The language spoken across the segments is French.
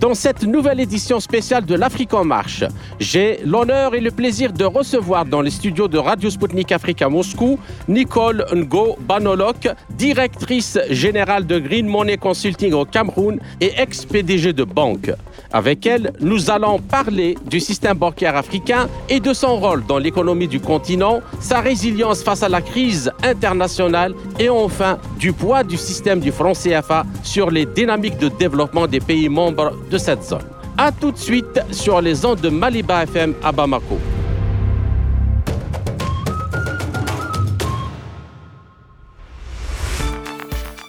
Dans cette nouvelle édition spéciale de l'Afrique en marche, j'ai l'honneur et le plaisir de recevoir dans les studios de Radio Sputnik Afrique à Moscou Nicole Ngo Banolok, directrice générale de Green Money Consulting au Cameroun et ex-PDG de banque. Avec elle, nous allons parler du système bancaire africain et de son rôle dans l'économie du continent, sa résilience face à la crise internationale et enfin du poids du système du franc CFA sur les dynamiques de développement des pays membres de cette zone. A tout de suite sur les ondes de Maliba FM à Bamako.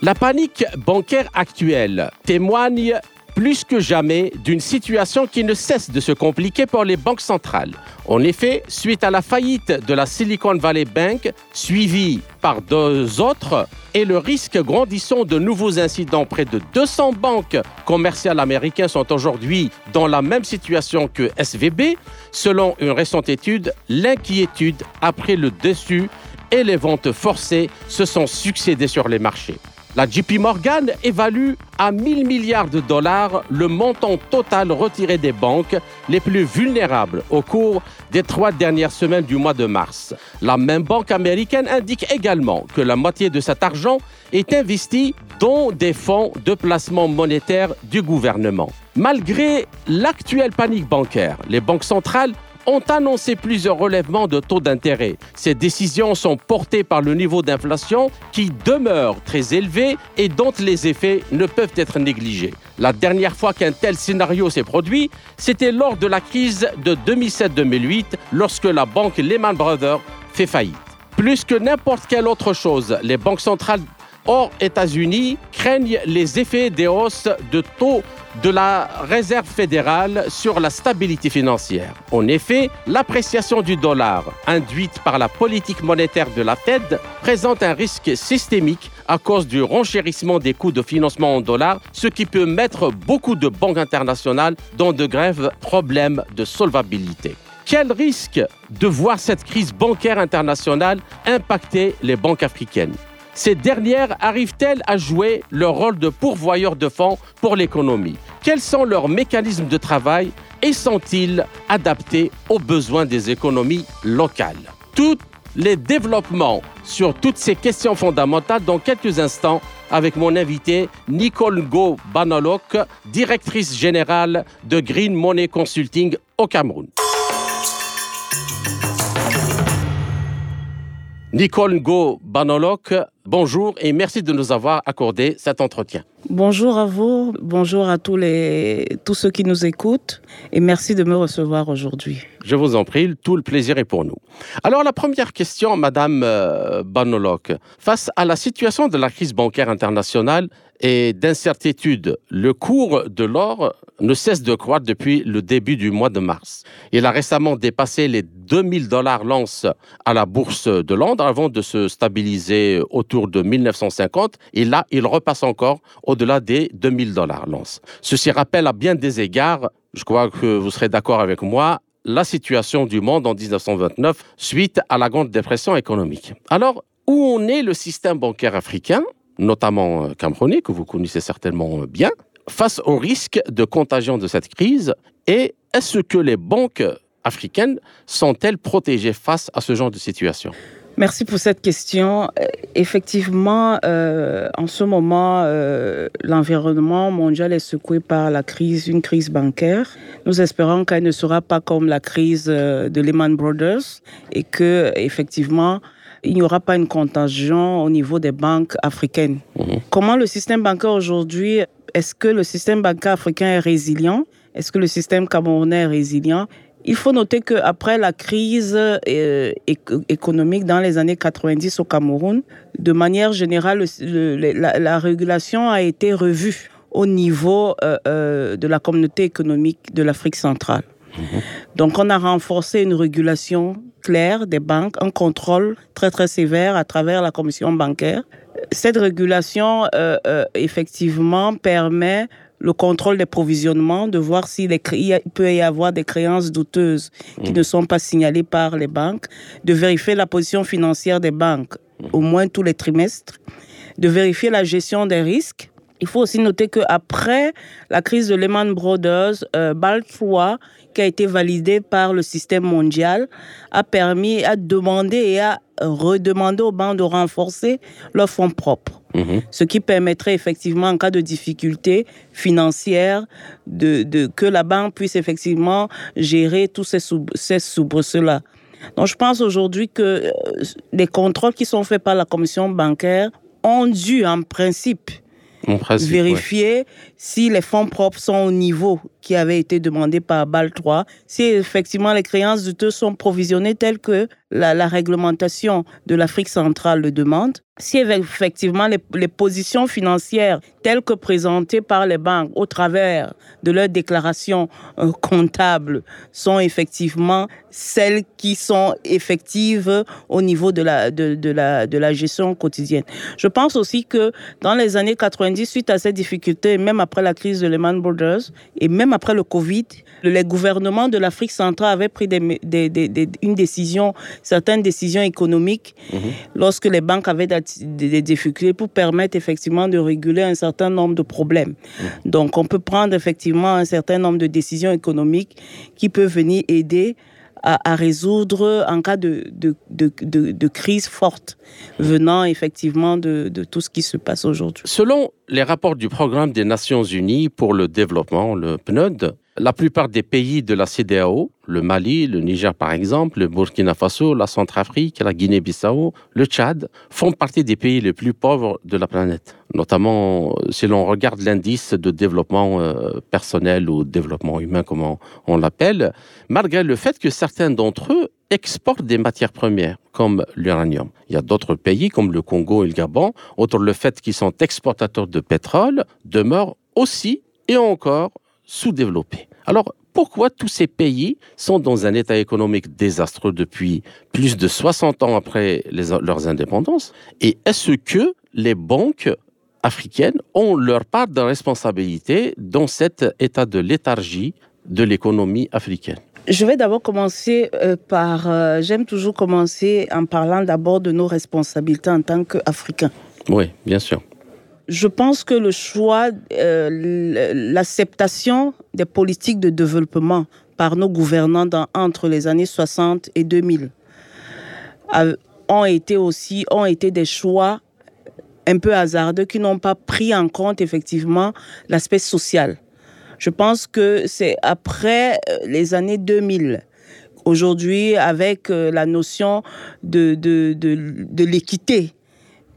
La panique bancaire actuelle témoigne plus que jamais d'une situation qui ne cesse de se compliquer pour les banques centrales. En effet, suite à la faillite de la Silicon Valley Bank, suivie par deux autres, et le risque grandissant de nouveaux incidents, près de 200 banques commerciales américaines sont aujourd'hui dans la même situation que SVB. Selon une récente étude, l'inquiétude après le dessus et les ventes forcées se sont succédées sur les marchés. La JP Morgan évalue à 1000 milliards de dollars le montant total retiré des banques les plus vulnérables au cours des trois dernières semaines du mois de mars. La même banque américaine indique également que la moitié de cet argent est investi dans des fonds de placement monétaire du gouvernement. Malgré l'actuelle panique bancaire, les banques centrales ont annoncé plusieurs relèvements de taux d'intérêt. Ces décisions sont portées par le niveau d'inflation qui demeure très élevé et dont les effets ne peuvent être négligés. La dernière fois qu'un tel scénario s'est produit, c'était lors de la crise de 2007-2008 lorsque la banque Lehman Brothers fait faillite. Plus que n'importe quelle autre chose, les banques centrales hors États-Unis craignent les effets des hausses de taux de la Réserve fédérale sur la stabilité financière. En effet, l'appréciation du dollar induite par la politique monétaire de la Fed présente un risque systémique à cause du renchérissement des coûts de financement en dollars, ce qui peut mettre beaucoup de banques internationales dans de graves problèmes de solvabilité. Quel risque de voir cette crise bancaire internationale impacter les banques africaines? Ces dernières arrivent-elles à jouer leur rôle de pourvoyeur de fonds pour l'économie? Quels sont leurs mécanismes de travail et sont-ils adaptés aux besoins des économies locales? Tous les développements sur toutes ces questions fondamentales dans quelques instants avec mon invité Nicole Go Banolok, directrice générale de Green Money Consulting au Cameroun. Nicole Ngo Banolok, bonjour et merci de nous avoir accordé cet entretien. Bonjour à vous, bonjour à tous, les, tous ceux qui nous écoutent et merci de me recevoir aujourd'hui. Je vous en prie, tout le plaisir est pour nous. Alors la première question, Madame euh, Banolok, face à la situation de la crise bancaire internationale et d'incertitude, le cours de l'or ne cesse de croître depuis le début du mois de mars. Il a récemment dépassé les 2000 dollars l'once à la bourse de Londres avant de se stabiliser autour de 1950. Et là, il repasse encore au-delà des 2000 dollars l'once. Ceci rappelle à bien des égards, je crois que vous serez d'accord avec moi, la situation du monde en 1929 suite à la grande dépression économique. Alors, où en est le système bancaire africain? Notamment euh, camerounais, que vous connaissez certainement bien, face au risque de contagion de cette crise Et est-ce que les banques africaines sont-elles protégées face à ce genre de situation? Merci pour cette question. Euh, effectivement, euh, en ce moment, l'environnement mondial est secoué par la crise, une crise bancaire. Nous espérons qu'elle ne sera pas comme la crise de Lehman Brothers et que, effectivement, il n'y aura pas une contagion au niveau des banques africaines. Mhm. Comment le système bancaire aujourd'hui, est-ce que le système bancaire africain est résilient? Est-ce que le système camerounais est résilient? Il faut noter qu'après la crise euh, économique dans les années 90 au Cameroun, de manière générale, la, régulation a été revue au niveau euh, euh, de la communauté économique de l'Afrique centrale. Mhm. Donc on a renforcé une régulation clair des banques, un contrôle très très sévère à travers la commission bancaire. Cette régulation, euh, euh, effectivement, permet le contrôle des provisionnements, de voir s'il peut y avoir des créances douteuses qui mmh. ne sont pas signalées par les banques, de vérifier la position financière des banques au moins tous les trimestres, de vérifier la gestion des risques. Il faut aussi noter qu'après la crise de Lehman Brothers, euh, BAL 3, qui a été validé par le système mondial, a permis à demander et à redemander aux banques de renforcer leurs fonds propres. Mhm. Ce qui permettrait effectivement, en cas de difficulté financière, de, de que la banque puisse effectivement gérer tous ces, sous, ces soubresauts-là. Donc, je pense aujourd'hui que euh, les contrôles qui sont faits par la commission bancaire ont dû, en principe, vérifier si les fonds propres sont au niveau qui avait été demandé par BAL 3, si effectivement les créances douteuses sont provisionnées telles que la, réglementation de l'Afrique centrale le demande, si effectivement les, positions financières telles que présentées par les banques au travers de leurs déclarations euh, comptables sont effectivement celles qui sont effectives au niveau de la, de, la, de la gestion quotidienne. Je pense aussi que dans les années 90, suite à ces difficultés, même après la crise de Lehman Brothers et même après le Covid, les gouvernements de l'Afrique centrale avaient pris des, des, des, une décision, certaines décisions économiques mhm. lorsque les banques avaient des difficultés pour permettre effectivement de réguler un certain nombre de problèmes. Mhm. Donc on peut prendre effectivement un certain nombre de décisions économiques qui peuvent venir aider à, résoudre en cas de, de, de, de, crise forte venant effectivement de, tout ce qui se passe aujourd'hui. Selon les rapports du Programme des Nations Unies pour le développement, le PNUD, la plupart des pays de la CDAO, le Mali, le Niger par exemple, le Burkina Faso, la Centrafrique, la Guinée-Bissau, le Tchad, font partie des pays les plus pauvres de la planète. Notamment si l'on regarde l'indice de développement euh, personnel ou développement humain, comme on, l'appelle, malgré le fait que certains d'entre eux exportent des matières premières, comme l'uranium. Il y a d'autres pays, comme le Congo et le Gabon, outre le fait qu'ils sont exportateurs de pétrole, demeurent aussi et encore sous-développés. Alors, pourquoi tous ces pays sont dans un état économique désastreux depuis plus de 60 ans après leurs indépendances? Et est-ce que les banques africaines ont leur part de responsabilité dans cet état de léthargie de l'économie africaine? Je vais d'abord commencer euh, par, euh, j'aime toujours commencer en parlant d'abord de nos responsabilités en tant qu'Africains. Oui, bien sûr je pense que le choix, euh, l'acceptation des politiques de développement par nos gouvernants entre les années 60 et 2000 ont été aussi ont été des choix un peu hasardeux qui n'ont pas pris en compte effectivement l'aspect social. Je pense que c'est après euh, les années 2000 aujourd'hui avec euh, la notion de, de l'équité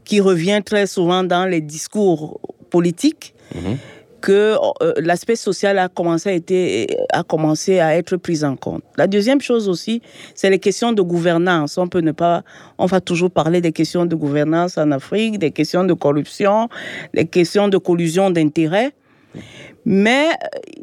qui revient très souvent dans les discours politiques, mhm. que euh, l'aspect social a commencé à, été, a commencé à être pris en compte. La deuxième chose aussi, c'est les questions de gouvernance. On peut ne pas, on va toujours parler des questions de gouvernance en Afrique, des questions de corruption, des questions de collusion d'intérêts. Mais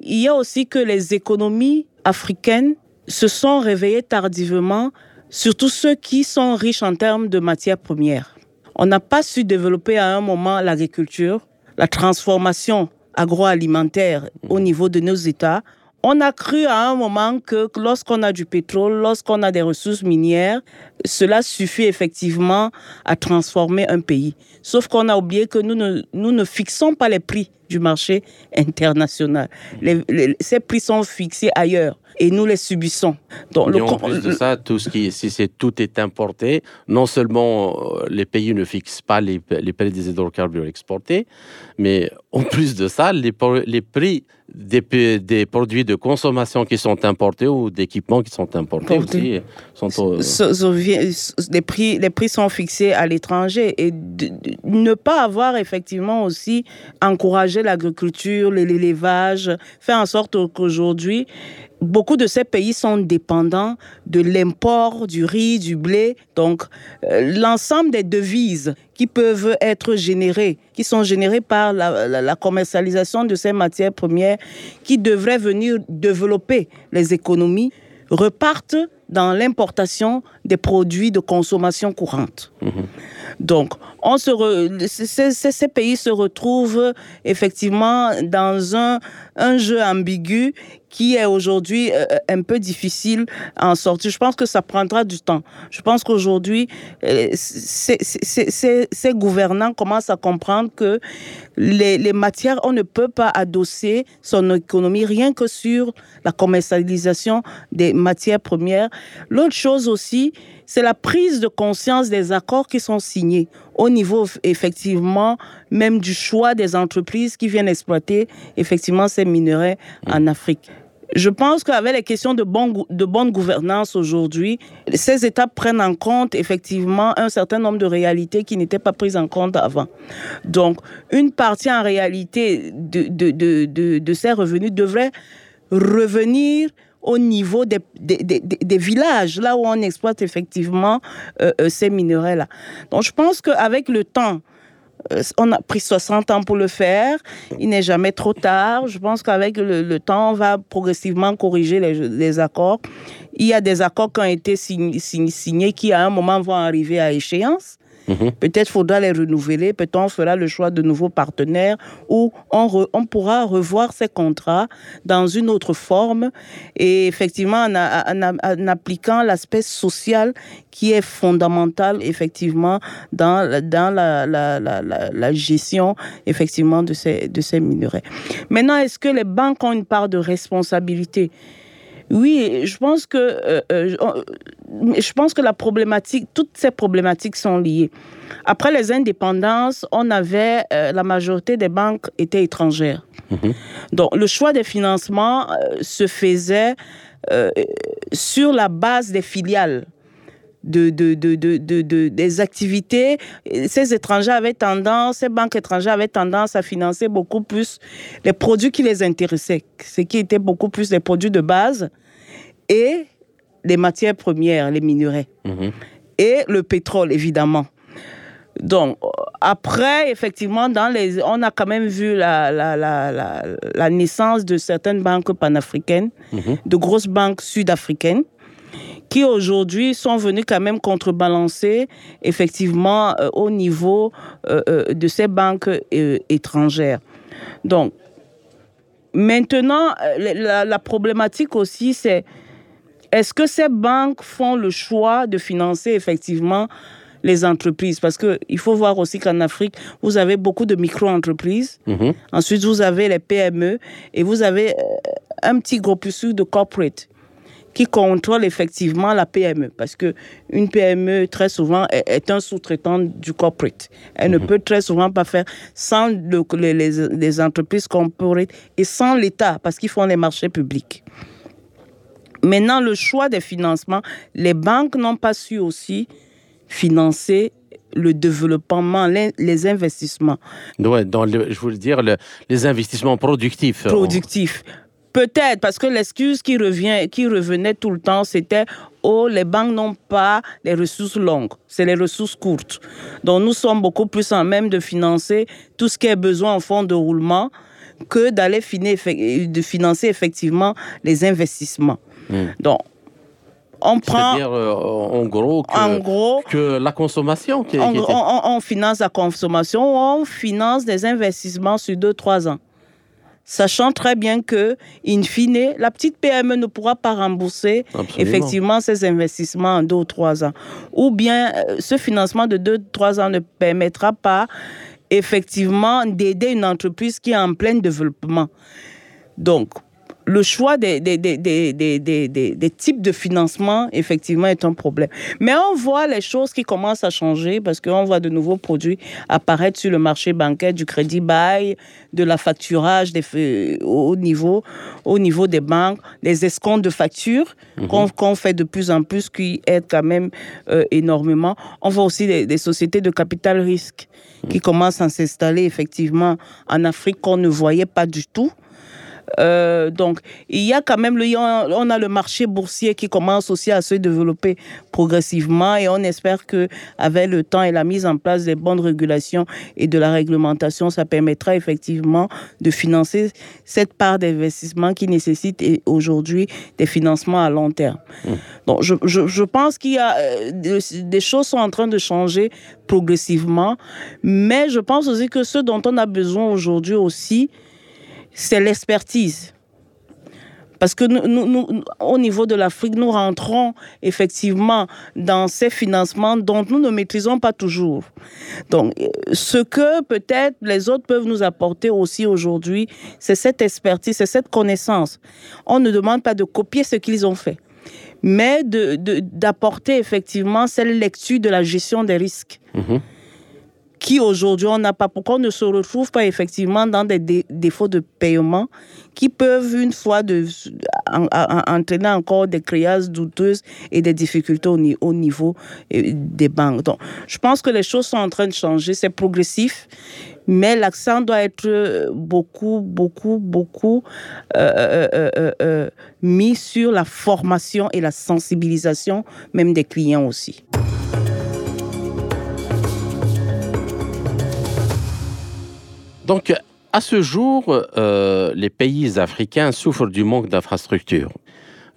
il y a aussi que les économies africaines se sont réveillées tardivement, surtout ceux qui sont riches en termes de matières premières. On n'a pas su développer à un moment l'agriculture, la transformation agroalimentaire au niveau de nos États. On a cru à un moment que lorsqu'on a du pétrole, lorsqu'on a des ressources minières, cela suffit effectivement à transformer un pays. Sauf qu'on a oublié que nous ne, nous ne fixons pas les prix du marché international. ces prix sont fixés ailleurs et nous les subissons. Donc, en plus de ça, tout ce qui, si c'est tout est importé, non seulement euh, les pays ne fixent pas les, les prix des hydrocarbures exportés, mais en plus de ça, les, les prix des, des, produits de consommation qui sont importés ou d'équipements qui sont importés aussi sont les prix les prix sont fixés à l'étranger et ne pas avoir effectivement aussi encouragé l'agriculture l'élevage fait en sorte qu'aujourd'hui beaucoup de ces pays sont dépendants de l'import du riz, du blé. Donc, euh, l'ensemble des devises qui peuvent être générées, qui sont générées par la, commercialisation de ces matières premières, qui devraient venir développer les économies, repartent dans l'importation des produits de consommation courante. Donc, ces, pays se retrouvent effectivement dans un, jeu ambigu qui est aujourd'hui euh, un peu difficile à en sortir. Je pense que ça prendra du temps. Je pense qu'aujourd'hui, euh, ces, gouvernants commencent à comprendre que les, les, matières, on ne peut pas adosser son économie rien que sur la commercialisation des matières premières. L'autre chose aussi, c'est la prise de conscience des accords qui sont signés au niveau effectivement même du choix des entreprises qui viennent exploiter effectivement ces minerais en Afrique. Je pense qu'avec les questions de, bon, de bonne gouvernance aujourd'hui, ces étapes prennent en compte effectivement un certain nombre de réalités qui n'étaient pas prises en compte avant. Donc, une partie en réalité de, de, de, de ces revenus devrait revenir au niveau des, des, des, villages, là où on exploite effectivement euh, euh, ces minerais-là. Donc je pense qu'avec le temps, euh, on a pris 60 ans pour le faire. Il n'est jamais trop tard. Je pense qu'avec le, temps, on va progressivement corriger les, les, accords. Il y a des accords qui ont été signés qui, à un moment, vont arriver à échéance. Mhm. Peut-être faudra les renouveler, peut-être on fera le choix de nouveaux partenaires ou on, on pourra revoir ces contrats dans une autre forme et effectivement en, en, appliquant l'aspect social qui est fondamental effectivement dans, dans la, la, la, la, gestion effectivement de ces, de ces minerais. Maintenant, est-ce que les banques ont une part de responsabilité? Oui, je pense que euh, euh, je pense que la problématique, toutes ces problématiques sont liées. Après les indépendances, on avait euh, la majorité des banques étaient étrangères. Mhm. Donc le choix des financements se faisait sur la base des filiales. De, de, de, de, des activités. Ces étrangers avaient tendance, ces banques étrangères avaient tendance à financer beaucoup plus les produits qui les intéressaient, ce qui était beaucoup plus les produits de base et les matières premières, les minerais, mhm. et le pétrole, évidemment. Donc, après, effectivement, dans les, on a quand même vu la, la, la, la naissance de certaines banques panafricaines, mhm. de grosses banques sud-africaines, qui aujourd'hui sont venues quand même contrebalancer, effectivement, euh, au niveau euh, euh, de ces banques étrangères. Donc, maintenant, la problématique aussi, c'est est-ce que ces banques font le choix de financer effectivement les entreprises? Parce qu'il faut voir aussi qu'en Afrique, vous avez beaucoup de micro-entreprises. Mhm. Ensuite, vous avez les PME et vous avez un petit groupe de corporate qui contrôle effectivement la PME. Parce que une PME, très souvent, est, un sous-traitant du corporate. Elle ne mhm. peut très souvent pas faire sans les, les entreprises corporate et sans l'État, parce qu'ils font les marchés publics. Maintenant, le choix des financements, les banques n'ont pas su aussi financer le développement, les, investissements. Ouais, dans je veux dire, les investissements productifs. Productifs. Peut-être, parce que l'excuse qui, revient, qui revenait tout le temps, c'était Oh, les banques n'ont pas les ressources longues, c'est les ressources courtes. Donc, nous sommes beaucoup plus en même de financer tout ce qui est besoin en fonds de roulement que d'aller de financer effectivement les investissements. Hmm. Donc, on prend. C'est-à-dire, euh, en, gros, que, en gros, que la consommation. Qui, on, finance la consommation, on finance des investissements sur 2-3 ans. Sachant très bien que, in fine, la petite PME ne pourra pas rembourser effectivement ces investissements en 2 ou 3 ans. Ou bien, euh, ce financement de 2-3 ans ne permettra pas effectivement d'aider une entreprise qui est en plein développement. Donc, le choix des, des, des, des, types de financement, effectivement, est un problème. Mais on voit les choses qui commencent à changer parce qu'on voit de nouveaux produits apparaître sur le marché bancaire, du crédit bail, de la facturage des, au, niveau, au niveau des banques, des escomptes de factures mhm. qu'on fait de plus en plus, qui aident quand même euh, énormément. On voit aussi des, sociétés de capital risque qui mhm. commencent à s'installer, effectivement, en Afrique qu'on ne voyait pas du tout. Euh, donc, il y a quand même le, on a le marché boursier qui commence aussi à se développer progressivement et on espère que avec le temps et la mise en place des bonnes régulations et de la réglementation, ça permettra effectivement de financer cette part d'investissement qui nécessite aujourd'hui des financements à long terme. Mmh. Donc, je, je, je pense qu'il y a euh, des choses sont en train de changer progressivement, mais je pense aussi que ce dont on a besoin aujourd'hui aussi, c'est l'expertise. Parce que nous, au niveau de l'Afrique, nous rentrons effectivement dans ces financements dont nous ne maîtrisons pas toujours. Donc, ce que peut-être les autres peuvent nous apporter aussi aujourd'hui, c'est cette expertise, c'est cette connaissance. On ne demande pas de copier ce qu'ils ont fait, mais d'apporter effectivement cette lecture de la gestion des risques. Mm-hmm qui aujourd'hui on n'a pas, pourquoi on ne se retrouve pas effectivement dans des défauts de paiement qui peuvent une fois entraîner encore des créages douteuses et des difficultés au, niveau euh, des banques. Donc, je pense que les choses sont en train de changer, c'est progressif, mais l'accent doit être beaucoup, beaucoup, beaucoup euh, euh, mis sur la formation et la sensibilisation même des clients aussi. Donc, à ce jour, euh, les pays africains souffrent du manque d'infrastructures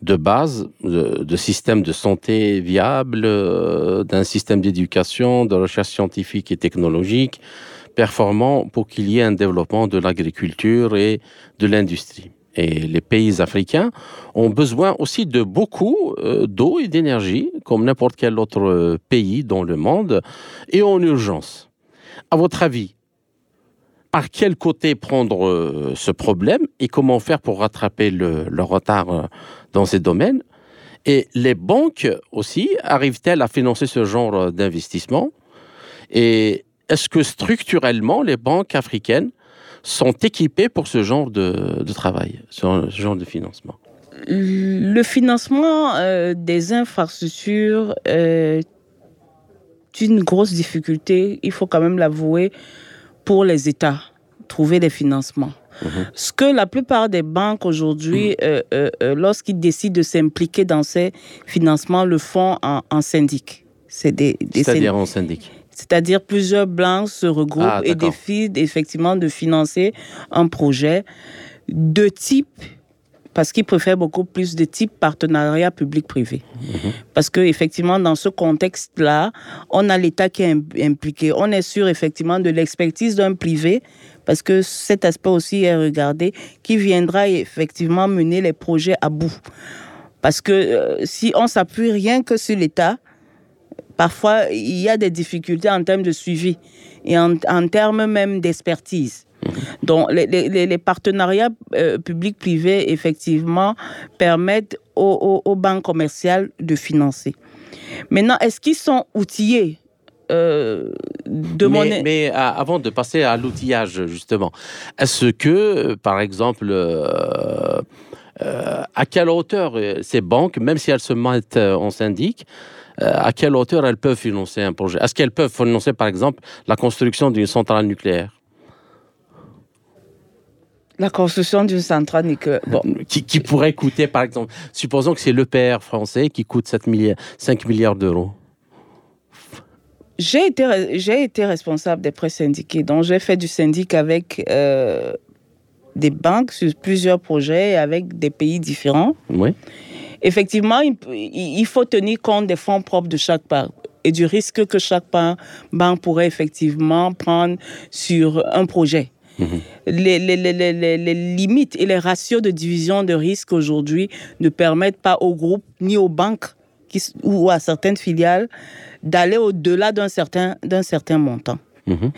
de base, de, systèmes de santé viables, euh, d'un système d'éducation, de recherche scientifique et technologique performant pour qu'il y ait un développement de l'agriculture et de l'industrie. Et les pays africains ont besoin aussi de beaucoup euh, d'eau et d'énergie, comme n'importe quel autre pays dans le monde, et en urgence. À votre avis, par quel côté prendre euh, ce problème et comment faire pour rattraper le, retard euh, dans ces domaines? Et les banques aussi, arrivent-elles à financer ce genre euh, d'investissement? Et est-ce que structurellement, les banques africaines sont équipées pour ce genre de, travail, ce genre de financement? Le financement des infrastructures est une grosse difficulté, il faut quand même l'avouer, pour les États trouver des financements. Mhm. Ce que la plupart des banques aujourd'hui, mhm. euh, euh, euh, lorsqu'ils décident de s'impliquer dans ces financements, le font en, syndic. C'est-à-dire en syndic c'est-à-dire plusieurs banques se regroupent ah, et décident effectivement de financer un projet de type parce qu'ils préfèrent beaucoup plus de type partenariat public-privé. Mhm. Parce que effectivement, dans ce contexte-là, on a l'État qui est impliqué. On est sûr effectivement de l'expertise d'un privé, parce que cet aspect aussi est regardé, qui viendra effectivement mener les projets à bout. Parce que euh, si on s'appuie rien que sur l'État, parfois il y a des difficultés en termes de suivi et en, en termes même d'expertise. Donc, les, partenariats euh, publics-privés, effectivement, permettent aux, banques commerciales de financer. Maintenant, est-ce qu'ils sont outillés euh, de mais, mais avant de passer à l'outillage, justement, est-ce que, par exemple, euh, à quelle hauteur ces banques, même si elles se mettent en syndic, à quelle hauteur elles peuvent financer un projet? Est-ce qu'elles peuvent financer, par exemple, la construction d'une centrale nucléaire? La construction d'une centrale nucléaire. Bon. Qui, pourrait coûter, par exemple, supposons que c'est l'EPR français qui coûte 7 milliards, 5 milliards d'euros. J'ai été, j'ai été responsable des prêts syndiqués, donc j'ai fait du syndic avec euh, des banques sur plusieurs projets avec des pays différents. Oui. Effectivement, il, faut tenir compte des fonds propres de chaque part et du risque que chaque banque pourrait effectivement prendre sur un projet. Les, les, les, les, limites et les ratios de division de risque aujourd'hui ne permettent pas aux groupes ni aux banques qui, ou à certaines filiales d'aller au-delà d'un certain, d'un certain montant. Mhm.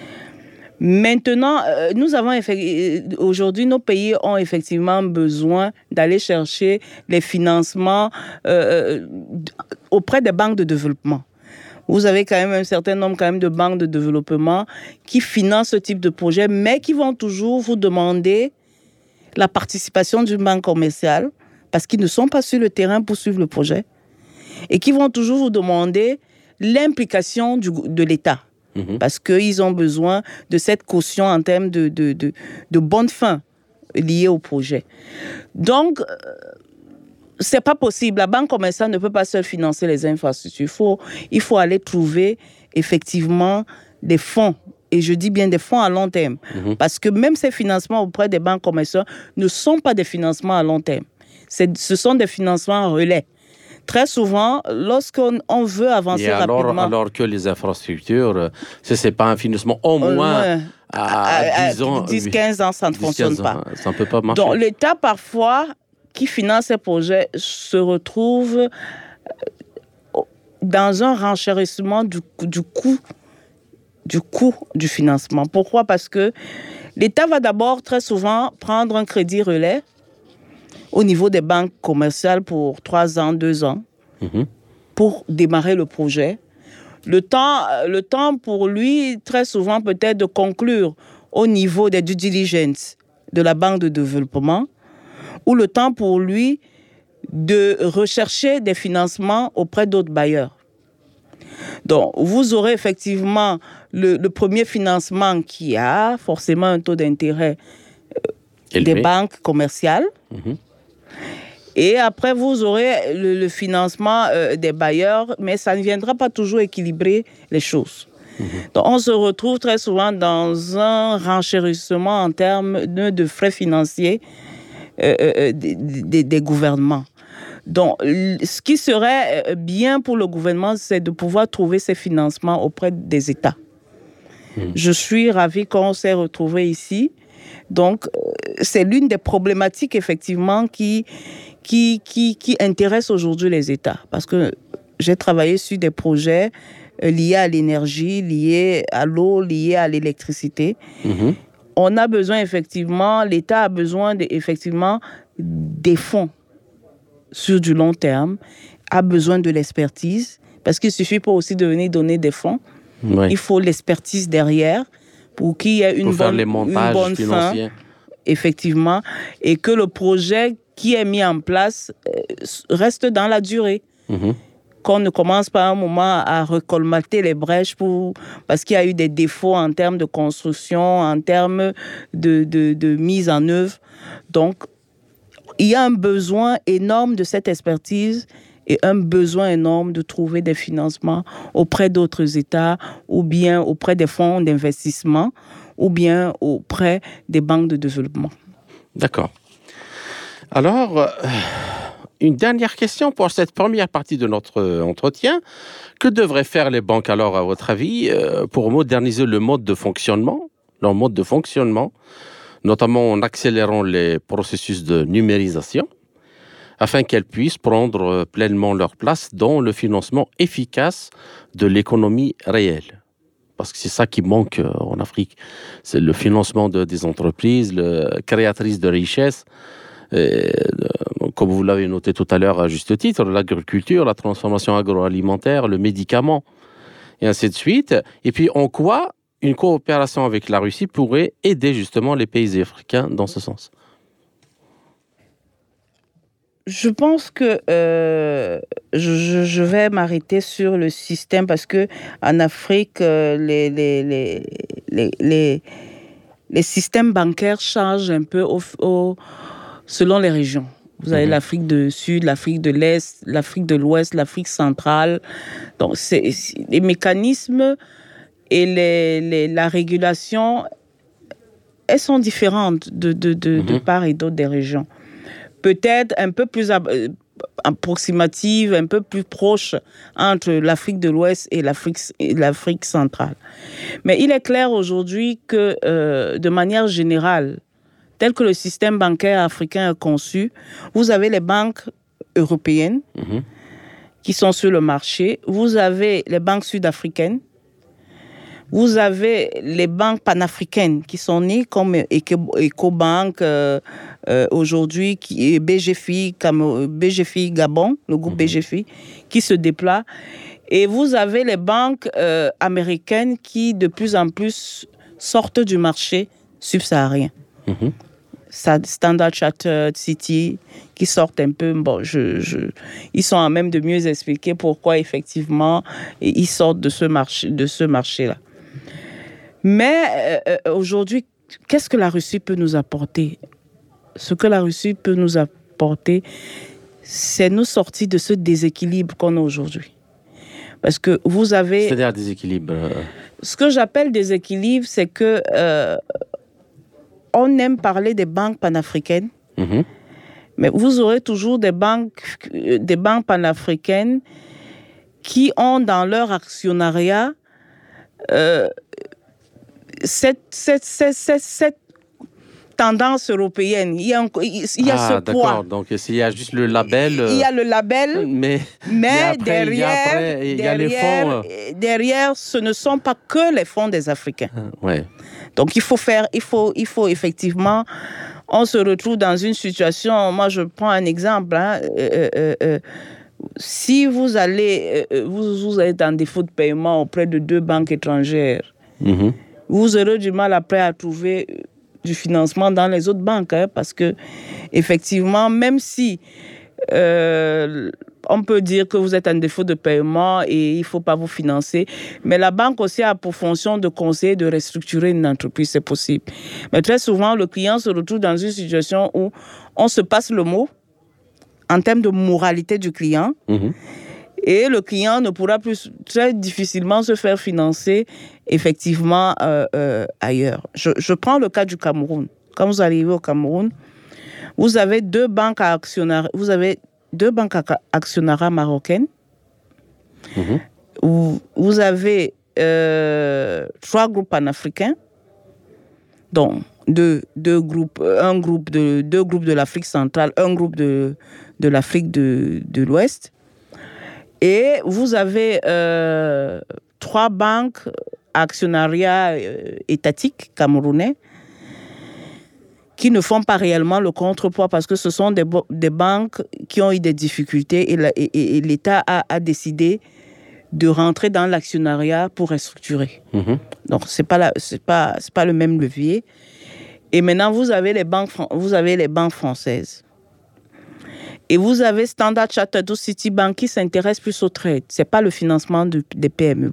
Maintenant, euh, nous avons euh, aujourd'hui, nos pays ont effectivement besoin d'aller chercher les financements euh, auprès des banques de développement vous avez quand même un certain nombre quand même de banques de développement qui financent ce type de projet, mais qui vont toujours vous demander la participation d'une banque commerciale parce qu'ils ne sont pas sur le terrain pour suivre le projet et qui vont toujours vous demander l'implication de l'État mhm. parce qu'ils ont besoin de cette caution en termes de, de, de, bonne fin liés au projet. Donc, c'est pas possible. La banque commerciale ne peut pas seule financer les infrastructures. Il faut, il faut aller trouver effectivement des fonds. Et je dis bien des fonds à long terme. Mhm. Parce que même ces financements auprès des banques commerciales ne sont pas des financements à long terme. Ce sont des financements relais. Très souvent, lorsqu'on on veut avancer alors, rapidement... Alors que les infrastructures, ce n'est pas un financement au moins à, 10 ans. 10, 15 ans, ça ne fonctionne pas. Ça ne peut pas marcher. Donc l'État, parfois, qui finance ces projets se retrouve euh, dans un renchérissement du, du coût du coût du financement. Pourquoi? Parce que l'État va d'abord très souvent prendre un crédit relais au niveau des banques commerciales pour trois ans, deux ans, mhm. pour démarrer le projet. Le temps, le temps pour lui, très souvent, peut-être de conclure au niveau des due diligence de la banque de développement ou le temps pour lui de rechercher des financements auprès d'autres bailleurs. Donc, vous aurez effectivement le, premier financement qui a forcément un taux d'intérêt euh, des banques commerciales. Mhm. Et après, vous aurez le, financement euh, des bailleurs, mais ça ne viendra pas toujours équilibrer les choses. Mhm. Donc, on se retrouve très souvent dans un renchérissement en termes de frais financiers euh, euh, euh, des, gouvernements. Donc, ce qui serait bien pour le gouvernement, c'est de pouvoir trouver ces financements auprès des États. Hmm. Je suis ravie qu'on s'est retrouvé ici. Donc, c'est l'une des problématiques, effectivement, qui, qui, qui, qui intéresse aujourd'hui les États. Parce que j'ai travaillé sur des projets liés à l'énergie, liés à l'eau, liés à l'électricité. Hmm on a besoin effectivement, l'État a besoin de, effectivement des fonds sur du long terme, a besoin de l'expertise, parce qu'il ne suffit pas aussi de venir donner des fonds. Il faut l'expertise derrière pour qu'il y ait une bonne, les une fin, effectivement, et que le projet qui est mis en place euh, reste dans la durée. Mhm qu'on ne commence pas un moment à recolmater les brèches pour, parce qu'il y a eu des défauts en termes de construction, en termes de, de, mise en œuvre. Donc, il y a un besoin énorme de cette expertise et un besoin énorme de trouver des financements auprès d'autres États ou bien auprès des fonds d'investissement ou bien auprès des banques de développement. D'accord. Alors, euh, une dernière question pour cette première partie de notre euh, entretien. Que devraient faire les banques alors, à votre avis, euh, pour moderniser le mode de fonctionnement, leur mode de fonctionnement, notamment en accélérant les processus de numérisation, afin qu'elles puissent prendre euh, pleinement leur place dans le financement efficace de l'économie réelle? Parce que c'est ça qui manque en Afrique. C'est le financement de, des entreprises, le, créatrices de richesses, comme vous l'avez noté tout à l'heure à juste titre, l'agriculture, la transformation agroalimentaire, le médicament, et ainsi de suite. Et puis en quoi une coopération avec la Russie pourrait aider justement les pays africains dans ce sens? Je pense que euh, je, vais m'arrêter sur le système parce que en Afrique, euh, les, les, les, les, les systèmes bancaires changent un peu au selon les régions. Vous avez mhm. l'Afrique du Sud, l'Afrique de l'Est, l'Afrique de l'Ouest, l'Afrique centrale. Donc, c'est, les mécanismes et les, la régulation, elles sont différentes de, de, de, de mhm. part et d'autre des régions. Peut-être un peu plus euh, approximative, un peu plus proche entre l'Afrique de l'Ouest et l'Afrique, l'Afrique centrale. Mais il est clair aujourd'hui que, euh, de manière générale, tel que le système bancaire africain est conçu, vous avez les banques européennes mhm. qui sont sur le marché, vous avez les banques sud-africaines, vous avez les banques panafricaines qui sont nées comme EcoBank euh, euh, aujourd'hui, qui est BGFI, BGFI Gabon, le groupe mhm. BGFI, qui se déploie. Et vous avez les banques euh, américaines qui de plus en plus sortent du marché subsaharien. Mhm. Standard Chartered City, qui sortent un peu. Bon, je, je, ils sont à même de mieux expliquer pourquoi effectivement ils sortent de ce marché, de ce marché-là. Mais euh, euh, aujourd'hui, qu'est-ce que la Russie peut nous apporter? Ce que la Russie peut nous apporter, c'est nous sortir de ce déséquilibre qu'on a aujourd'hui. Parce que vous avez... C'est-à-dire déséquilibre euh, Ce que j'appelle déséquilibre, c'est que euh, on aime parler des banques panafricaines, mhm. mais vous aurez toujours des banques, euh, des banques panafricaines qui ont dans leur actionnariat euh, cette, cette, cette, cette- cette tendance européenne. Il y a, encore- il y a ah, ce poids. Donc, s'il y a juste le label. Il y a le label, Mais, après, derrière, après, les derrière, fonds. euh, derrière, ce ne sont pas que les fonds des Africains. ouais. Donc il faut faire, il faut, il faut effectivement, on se retrouve dans une situation. Moi, je prends un exemple. hein, euh, euh, euh, si vous allez, vous, vous êtes en défaut de paiement auprès de deux banques étrangères, Mhm. vous aurez du mal après à trouver du financement dans les autres banques, hein, parce que effectivement, même si euh, on peut dire que vous êtes en défaut de paiement et il ne faut pas vous financer, mais la banque aussi a pour fonction de conseiller, de restructurer une entreprise, c'est possible. Mais très souvent, le client se retrouve dans une situation où on se passe le mot en termes de moralité du client. Mhm. Et le client ne pourra plus très difficilement se faire financer effectivement euh, euh, ailleurs. Je, je prends le cas du Cameroun. Quand vous arrivez au Cameroun, vous avez deux banques à actionnariat, vous avez deux banques actionnariat marocaines. Mhm. Vous, vous avez euh, trois groupes panafricains, dont deux, deux groupes, un groupe de, deux groupes de l'Afrique centrale, un groupe de, de l'Afrique de, de l'Ouest. Et vous avez euh, trois banques actionnariat euh, étatique camerounais qui ne font pas réellement le contrepoids parce que ce sont des, banques qui ont eu des difficultés et l'État a, a décidé de rentrer dans l'actionnariat pour restructurer. Mhm. Donc pas la- c'est pas c'est pas le même levier. Et maintenant vous avez les banques vous avez les banques françaises. Et vous avez Standard Chartered ou Citibank qui s'intéressent plus au trade. C'est pas le financement de- des PME.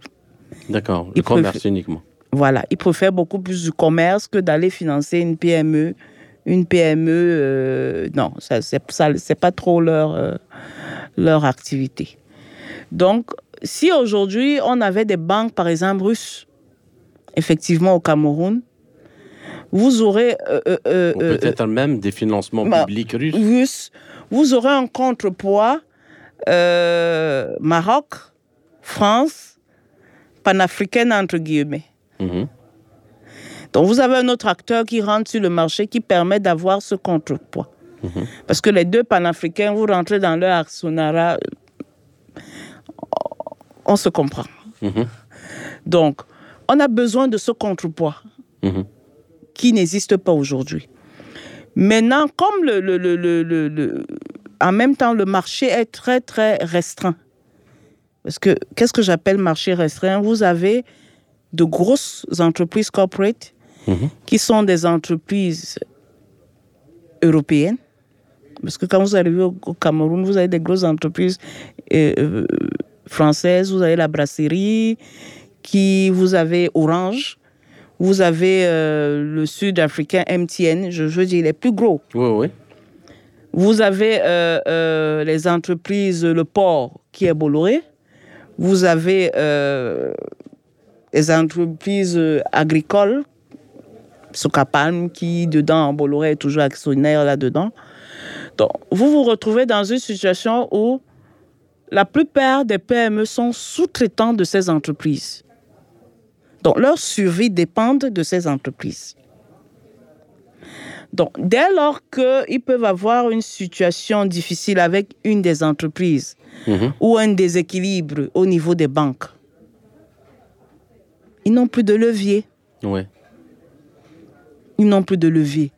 D'accord. Le commerce uniquement. Voilà, ils préfèrent beaucoup plus du commerce que d'aller financer une PME. Une PME, euh, non, ça c'est pas trop leur euh, leur activité. Donc, si aujourd'hui on avait des banques, par exemple russes, effectivement au Cameroun, vous aurez euh, peut-être même des financements bah, publics russes. russes, vous aurez un contrepoids Maroc, France, panafricaine entre guillemets. Mhm. Donc vous avez un autre acteur qui rentre sur le marché qui permet d'avoir ce contrepoids. Parce que les deux panafricains, vous rentrez dans leur actionnariat, on se comprend. Donc, on a besoin de ce contrepoids qui n'existe pas aujourd'hui. Maintenant, comme le- le- le- le- en même temps, le marché est très, très restreint. Parce que, qu'est-ce que j'appelle marché restreint? Vous avez de grosses entreprises corporate Mhm. qui sont des entreprises européennes. Parce que quand vous arrivez au, au Cameroun, vous avez des grosses entreprises euh, euh, françaises, vous avez la brasserie, qui, vous avez Orange, vous avez euh, le sud-africain MTN, je, je veux dire les plus gros. Oui, oui. Vous avez euh, euh, les entreprises, le port qui est Bolloré. Vous avez euh, les entreprises agricoles, Socapalm, qui dedans, Bolloré est toujours actionnaire là-dedans. Donc, vous vous retrouvez dans une situation où la plupart des PME sont sous-traitants de ces entreprises. Donc, leur survie dépend de ces entreprises. Donc, dès lors qu'ils peuvent avoir une situation difficile avec une des entreprises Mhm. ou un déséquilibre au niveau des banques, ils n'ont plus de levier. Ouais. Ils n'ont plus de levier.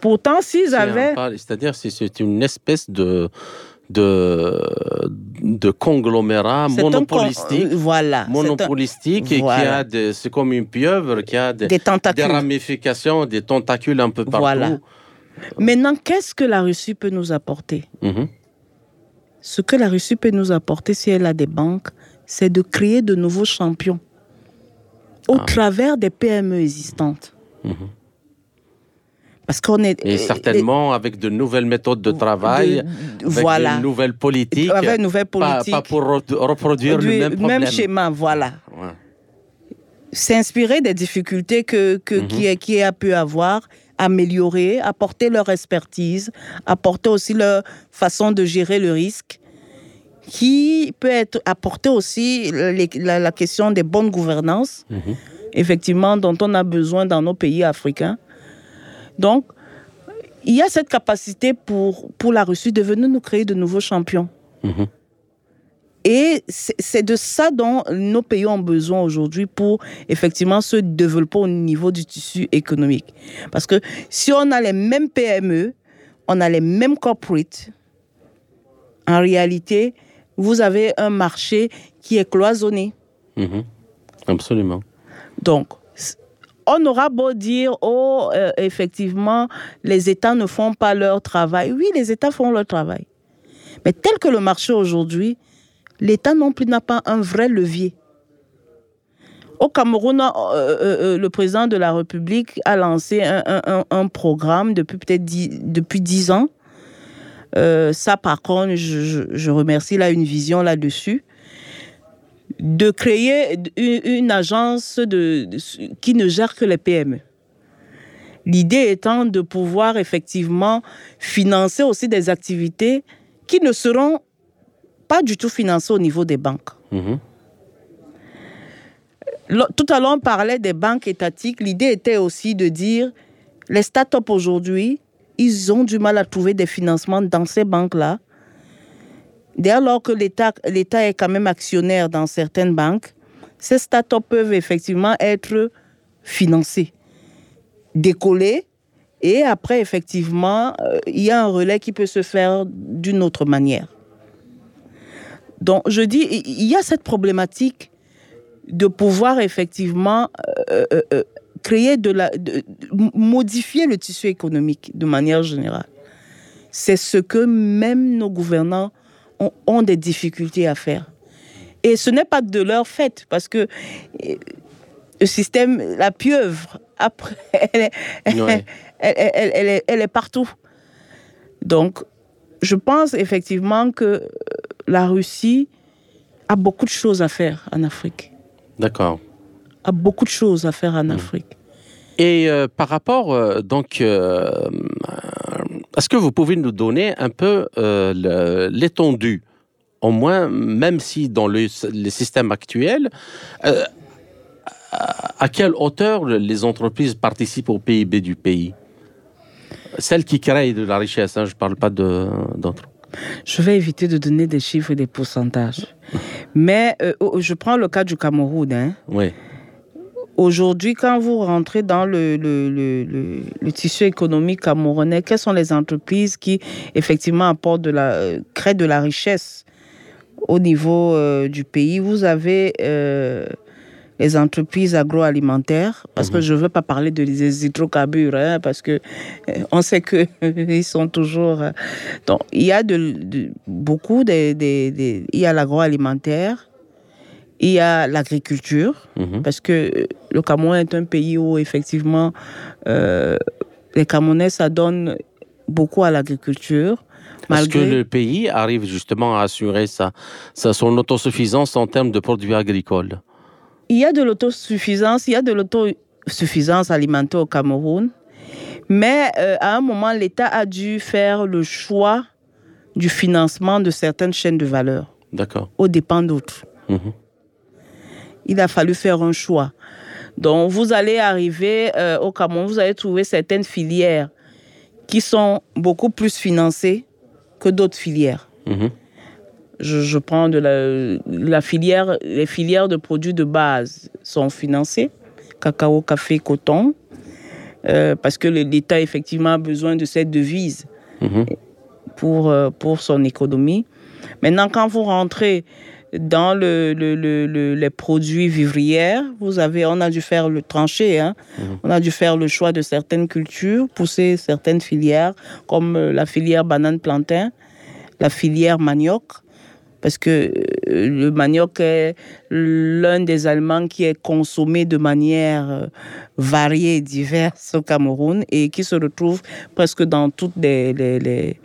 Pourtant, s'ils avaient... C'est-à-dire c'est c'est une espèce de, de, de conglomérat con- monopolistique. euh, Voilà. un- monopolistique et qui a des, c'est comme une pieuvre qui a des, Des tentacules. des ramifications, des tentacules un peu partout. Voilà. Maintenant, qu'est-ce que la Russie peut nous apporter? Mhm. Ce que la Russie peut nous apporter, si elle a des banques, c'est de créer de nouveaux champions au Ah. travers des PME existantes. Mhm. Parce qu'on est. Et certainement avec de nouvelles méthodes de travail, de, voilà. une nouvelle politique. Avec une nouvelle politique. Pas, pour reproduire le même problème. Même schéma, voilà. S'inspirer des difficultés que, que mm qui, qui a pu avoir, améliorer, apporter leur expertise, apporter aussi leur façon de gérer le risque, qui peut être apporter aussi la, la, question des bonnes gouvernances, mhm. effectivement, dont on a besoin dans nos pays africains donc, il y a cette capacité pour, pour la Russie de venir nous créer de nouveaux champions. Mhm. Et c'est de ça dont nos pays ont besoin aujourd'hui pour effectivement se développer au niveau du tissu économique. Parce que si on a les mêmes PME, on a les mêmes corporates, en réalité, vous avez un marché qui est cloisonné. Mhm. Absolument. Donc, on aura beau dire, oh, euh, effectivement, les États ne font pas leur travail. Oui, les États font leur travail. Mais tel que le marché aujourd'hui, l'État non plus n'a pas un vrai levier. Au Cameroun, euh, euh, le président de la République a lancé un, programme depuis peut-être depuis dix ans. ça, par contre, je, remercie là une vision là-dessus de créer une, agence de, qui ne gère que les PME. L'idée étant de pouvoir effectivement financer aussi des activités qui ne seront pas du tout financées au niveau des banques. Mhm. Tout à l'heure, on parlait des banques étatiques. L'idée était aussi de dire, les startups aujourd'hui, ils ont du mal à trouver des financements dans ces banques-là Dès lors que l'État est quand même actionnaire dans certaines banques, ces startups peuvent effectivement être financées, décoller, et après, effectivement, euh, il y a un relais qui peut se faire d'une autre manière. Donc, je dis, il y a cette problématique de pouvoir effectivement euh, euh, créer de la, modifier le tissu économique de manière générale. C'est ce que même nos gouvernants ont, des difficultés à faire. Et ce n'est pas de leur fait, parce que euh, le système, la pieuvre, après, elle est, elle, est, partout. Donc, je pense effectivement que la Russie a beaucoup de choses à faire en Afrique. D'accord. A beaucoup de choses à faire en mmh. Afrique. Et euh, par rapport, euh, donc, est-ce que vous pouvez nous donner un peu euh, l'étendue, au moins, même si dans le, les systèmes actuels, euh, à quelle hauteur les entreprises participent au PIB du pays? Celles qui créent de la richesse, hein, je ne parle pas d'autres. Je vais éviter de donner des chiffres et des pourcentages. Mais euh, oh, je prends le cas du Cameroun. Hein. Oui. Aujourd'hui, quand vous rentrez dans le, le, le, le, tissu économique camerounais, quelles sont les entreprises qui effectivement apportent de la, euh, créent de la richesse au niveau euh, du pays? Vous avez euh, les entreprises agroalimentaires, parce que mhm. je ne veux pas parler de les hydrocarbures, hein, parce que on sait que ils sont toujours. donc, il y a de, beaucoup de, de, il y a l'agroalimentaire, il y a l'agriculture, mhm. parce que le Cameroun est un pays où effectivement euh, les Camerounais s'adonnent beaucoup à l'agriculture. Est-ce que le pays arrive justement à assurer sa, son autosuffisance en termes de produits agricoles? Il y a de l'autosuffisance, il y a de l'autosuffisance alimentaire au Cameroun, mais euh, à un moment, l'État a dû faire le choix du financement de certaines chaînes de valeur. D'accord. Au dépens d'autres. Mhm il a fallu faire un choix. Donc, vous allez arriver euh, au Cameroun, vous allez trouver certaines filières qui sont beaucoup plus financées que d'autres filières. Mhm. Je, prends de la, filière, les filières de produits de base sont financées, cacao, café, coton, euh, parce que l'État effectivement a besoin de cette devise mhm. pour, euh, pour son économie. Maintenant, quand vous rentrez dans le, le, les produits vivrières, vous avez, on a dû faire le tranché, hein. Mhm. on a dû faire le choix de certaines cultures, pousser certaines filières, comme euh, la filière banane-plantain, la filière manioc, parce que euh, le manioc est l'un des aliments qui est consommé de manière euh, variée et diverse au Cameroun et qui se retrouve presque dans toutes les, les, les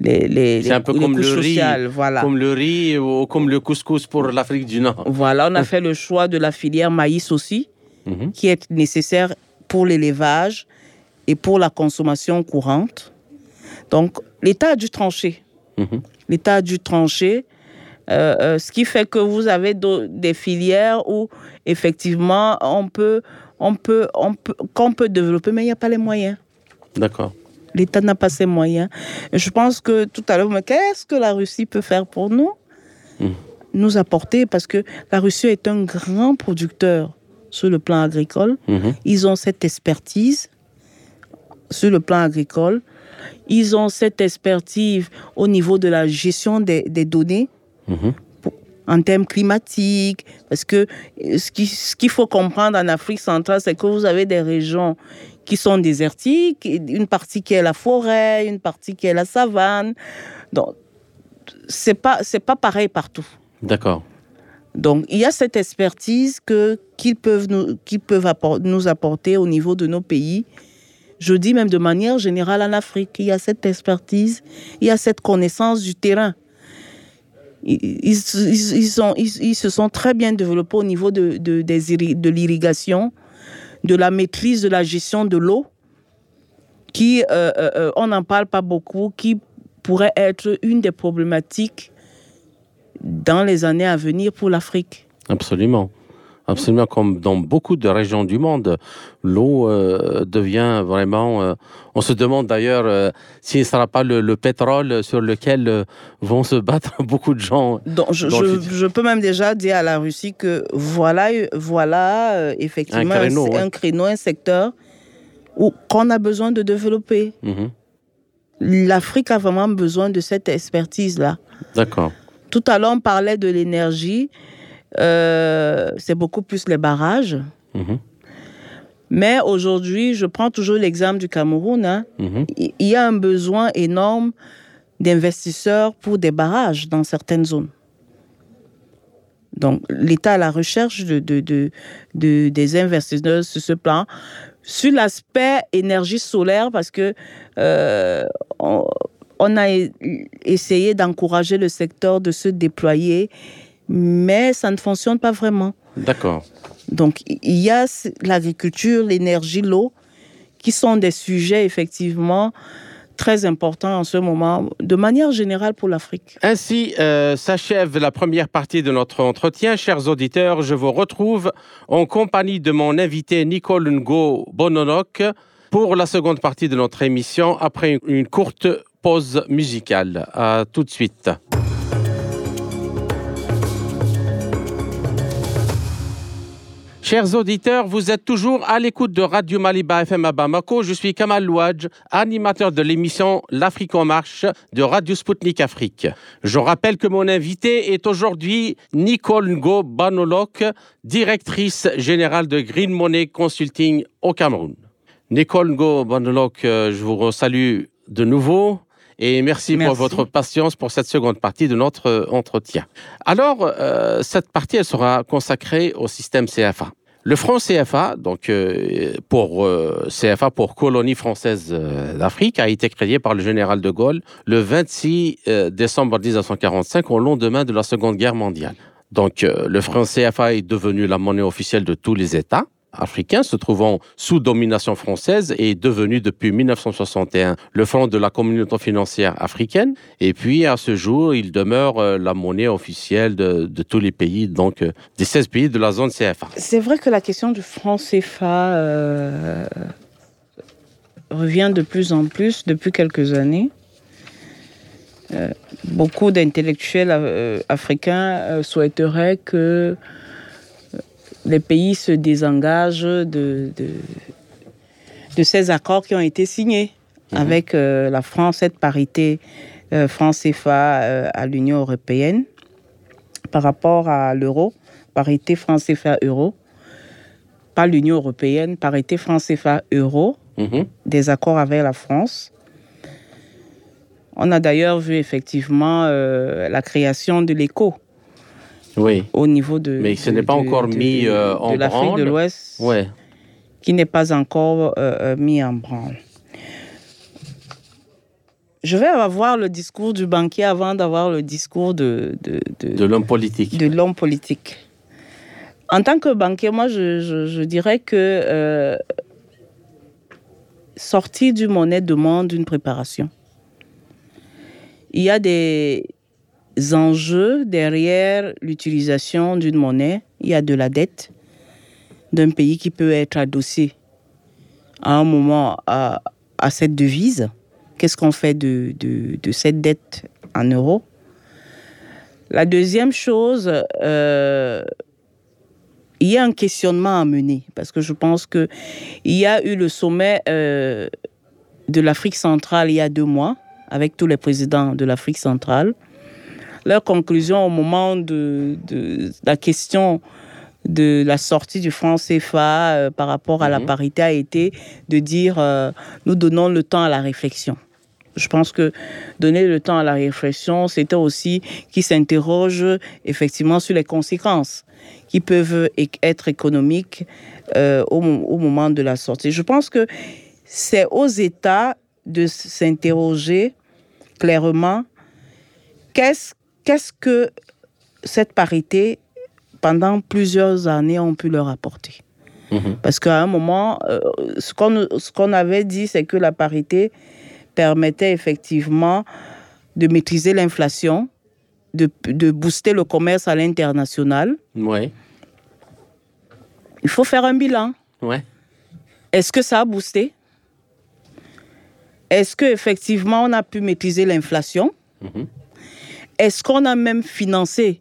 les, c'est un peu comme le riz, voilà. comme le riz ou comme le couscous pour l'Afrique du Nord. Voilà, on a fait le choix de la filière maïs aussi, mhm. qui est nécessaire pour l'élevage et pour la consommation courante. Donc, l'État a dû trancher. Mhm. L'État a dû trancher euh, euh, ce qui fait que vous avez des filières où effectivement on peut, on peut, on peut, qu'on peut développer, mais il n'y a pas les moyens. D'accord. L'État n'a pas ses moyens. je pense que tout à l'heure, qu'est-ce que la Russie peut faire pour nous hmm. Nous apporter, parce que la Russie est un grand producteur sur le plan agricole. Hmm. Ils ont cette expertise sur le plan agricole. Ils ont cette expertise au niveau de la gestion des, des données. Mhm. En termes climatiques, parce que ce qu'il ce qu'il faut comprendre en Afrique centrale, c'est que vous avez des régions qui sont désertiques, une partie qui est la forêt, une partie qui est la savane. Donc, c'est pas c'est pas pareil partout. D'accord. Donc, il y a cette expertise que qu'ils peuvent nous qu'ils peuvent nous apporter au niveau de nos pays. Je dis même de manière générale en Afrique, il y a cette expertise, il y a cette connaissance du terrain ils, se sont très bien développés au niveau de, l'irrigation, de la maîtrise de la gestion de l'eau, qui, euh, euh, euh, on n'en parle pas beaucoup, qui pourrait être une des problématiques dans les années à venir pour l'Afrique. Absolument. Absolument, comme dans beaucoup de régions du monde, l'eau euh, devient vraiment. Euh, on se demande d'ailleurs euh, si ce ne sera pas le, pétrole sur lequel vont se battre beaucoup de gens. Donc, je, je, peux même déjà dire à la Russie que voilà, voilà effectivement un créneau, un, créneau, un secteur qu'on a besoin de développer. Mhm. L'Afrique a vraiment besoin de cette expertise-là. D'accord. Tout à l'heure, on parlait de l'énergie. Euh, c'est beaucoup plus les barrages. Mhm. Mais aujourd'hui, je prends toujours l'exemple du Cameroun. Hein. Mhm. Il y a un besoin énorme d'investisseurs pour des barrages dans certaines zones. Donc, l'État à la recherche de, de, des investisseurs sur ce plan. Sur l'aspect énergie solaire, parce que euh, on, a essayé d'encourager le secteur de se déployer mais ça ne fonctionne pas vraiment. D'accord. Donc, il y a l'agriculture, l'énergie, l'eau, qui sont des sujets effectivement très importants en ce moment, de manière générale pour l'Afrique. Ainsi euh, s'achève la première partie de notre entretien. Chers auditeurs, je vous retrouve en compagnie de mon invité Nicole Ngo Bononok pour la seconde partie de notre émission après une courte pause musicale. À tout de suite. Chers auditeurs, vous êtes toujours à l'écoute de Radio Maliba FM à Bamako. Je suis Kamal Louadj, animateur de l'émission L'Afrique en marche de Radio Sputnik Afrique. Je rappelle que mon invité est aujourd'hui Nicole Ngo Banolok, directrice générale de Green Money Consulting au Cameroun. Nicole Ngo Banolok, euh, je vous salue de nouveau et merci, pour votre patience pour cette seconde partie de notre euh, entretien. Alors, euh, cette partie, elle sera consacrée au système CFA. Le franc CFA, donc euh, pour CFA pour colonie française d'Afrique, a été créé par le général de Gaulle le 26 décembre 1945, au lendemain de la Seconde Guerre mondiale. Donc, le franc CFA est devenu la monnaie officielle de tous les États africain se trouvant sous domination française est devenu depuis 1961 le franc de la communauté financière africaine. Et puis à ce jour, il demeure euh, la monnaie officielle de, tous les pays, donc euh, des 16 pays de la zone CFA. C'est vrai que la question du franc CFA euh, revient de plus en plus depuis quelques années. beaucoup d'intellectuels africains souhaiteraient que les pays se désengagent de, de, ces accords qui ont été signés mhm. avec euh, la France, cette parité euh, France-CFA euh, à l'Union européenne par rapport à l'euro, parité France-CFA-euro, pas l'Union européenne, parité France-CFA-euro, mhm. des accords avec la France. On a d'ailleurs vu effectivement la création de l'écho. Oui. Au niveau de. Mais ce n'est pas encore mis en de l'Afrique de l'Ouest. Ouais. Qui n'est pas encore mis en branle. Je vais avoir le discours du banquier avant d'avoir le discours de, de, de, l'homme politique. De l'homme politique. En tant que banquier, moi, je, je, dirais que euh, sortir du monnaie demande une préparation. Il y a des enjeux derrière l'utilisation d'une monnaie. Il y a de la dette d'un pays qui peut être adossé à un moment à, cette devise. Qu'est-ce qu'on fait de, cette dette en euros? La deuxième chose, euh, il y a un questionnement à mener parce que je pense que il y a eu le sommet euh, de l'Afrique centrale il y a deux mois avec tous les présidents de l'Afrique centrale. Leur conclusion au moment de, de, la question de la sortie du franc CFA euh, par rapport à la mhm. parité a été de dire nous donnons le temps à la réflexion. Je pense que donner le temps à la réflexion, c'était aussi qu'ils s'interrogent effectivement sur les conséquences qui peuvent être économiques euh, au, moment de la sortie. Je pense que c'est aux États de s'interroger clairement qu'est-ce qu'est-ce que cette parité, pendant plusieurs années, ont pu leur apporter? Mm-hmm. Parce qu'à un moment, euh, ce qu'on avait dit, c'est que la parité permettait effectivement de maîtriser l'inflation, de, de, booster le commerce à l'international. Ouais. Il faut faire un bilan. Ouais. Est-ce que ça a boosté? Est-ce qu'effectivement on a pu maîtriser l'inflation? Mm-hmm. Est-ce qu'on a même financé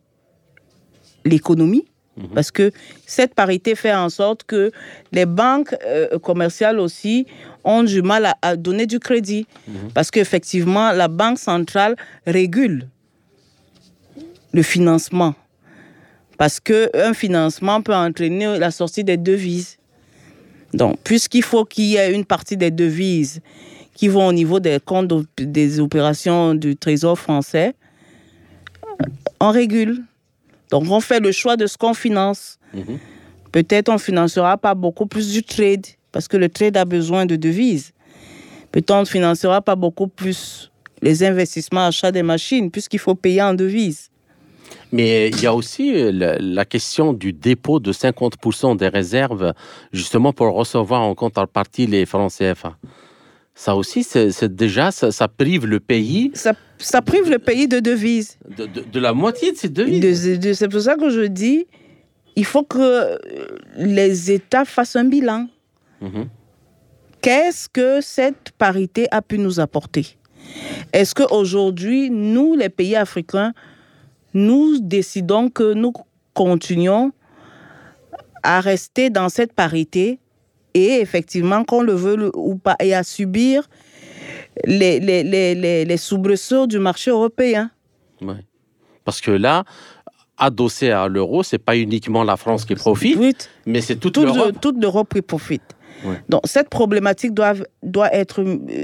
l'économie? Mhm. Parce que cette parité fait en sorte que les banques euh, commerciales aussi ont du mal à, donner du crédit. Mhm. Parce qu'effectivement, la Banque centrale régule le financement. Parce qu'un financement peut entraîner la sortie des devises. Donc, puisqu'il faut qu'il y ait une partie des devises qui vont au niveau des comptes des opérations du Trésor français, on régule. Donc, on fait le choix de ce qu'on finance. Mhm. Peut-être on financera pas beaucoup plus du trade, parce que le trade a besoin de devises. Peut-être on ne financera pas beaucoup plus les investissements, achats des machines, puisqu'il faut payer en devises. Mais il y a aussi euh, la, question du dépôt de 50% des réserves, justement pour recevoir en contrepartie les francs CFA. Ça aussi, c'est déjà, ça, prive le pays. Ça, prive le pays de devises. De, la moitié de ces devises. c'est pour ça que je dis, il faut que les États fassent un bilan. Mhm. Qu'est-ce que cette parité a pu nous apporter? Est-ce qu'aujourd'hui, nous, les pays africains, nous décidons que nous continuons à rester dans cette parité et effectivement, qu'on le veut ou pas, et à subir les, les, les, les soubresauts du marché européen. Ouais. Parce que là, adossé à l'euro, c'est pas uniquement la France qui profite, mais c'est toute, l'Europe. Toute l'Europe qui profite. Donc cette problématique doit, doit être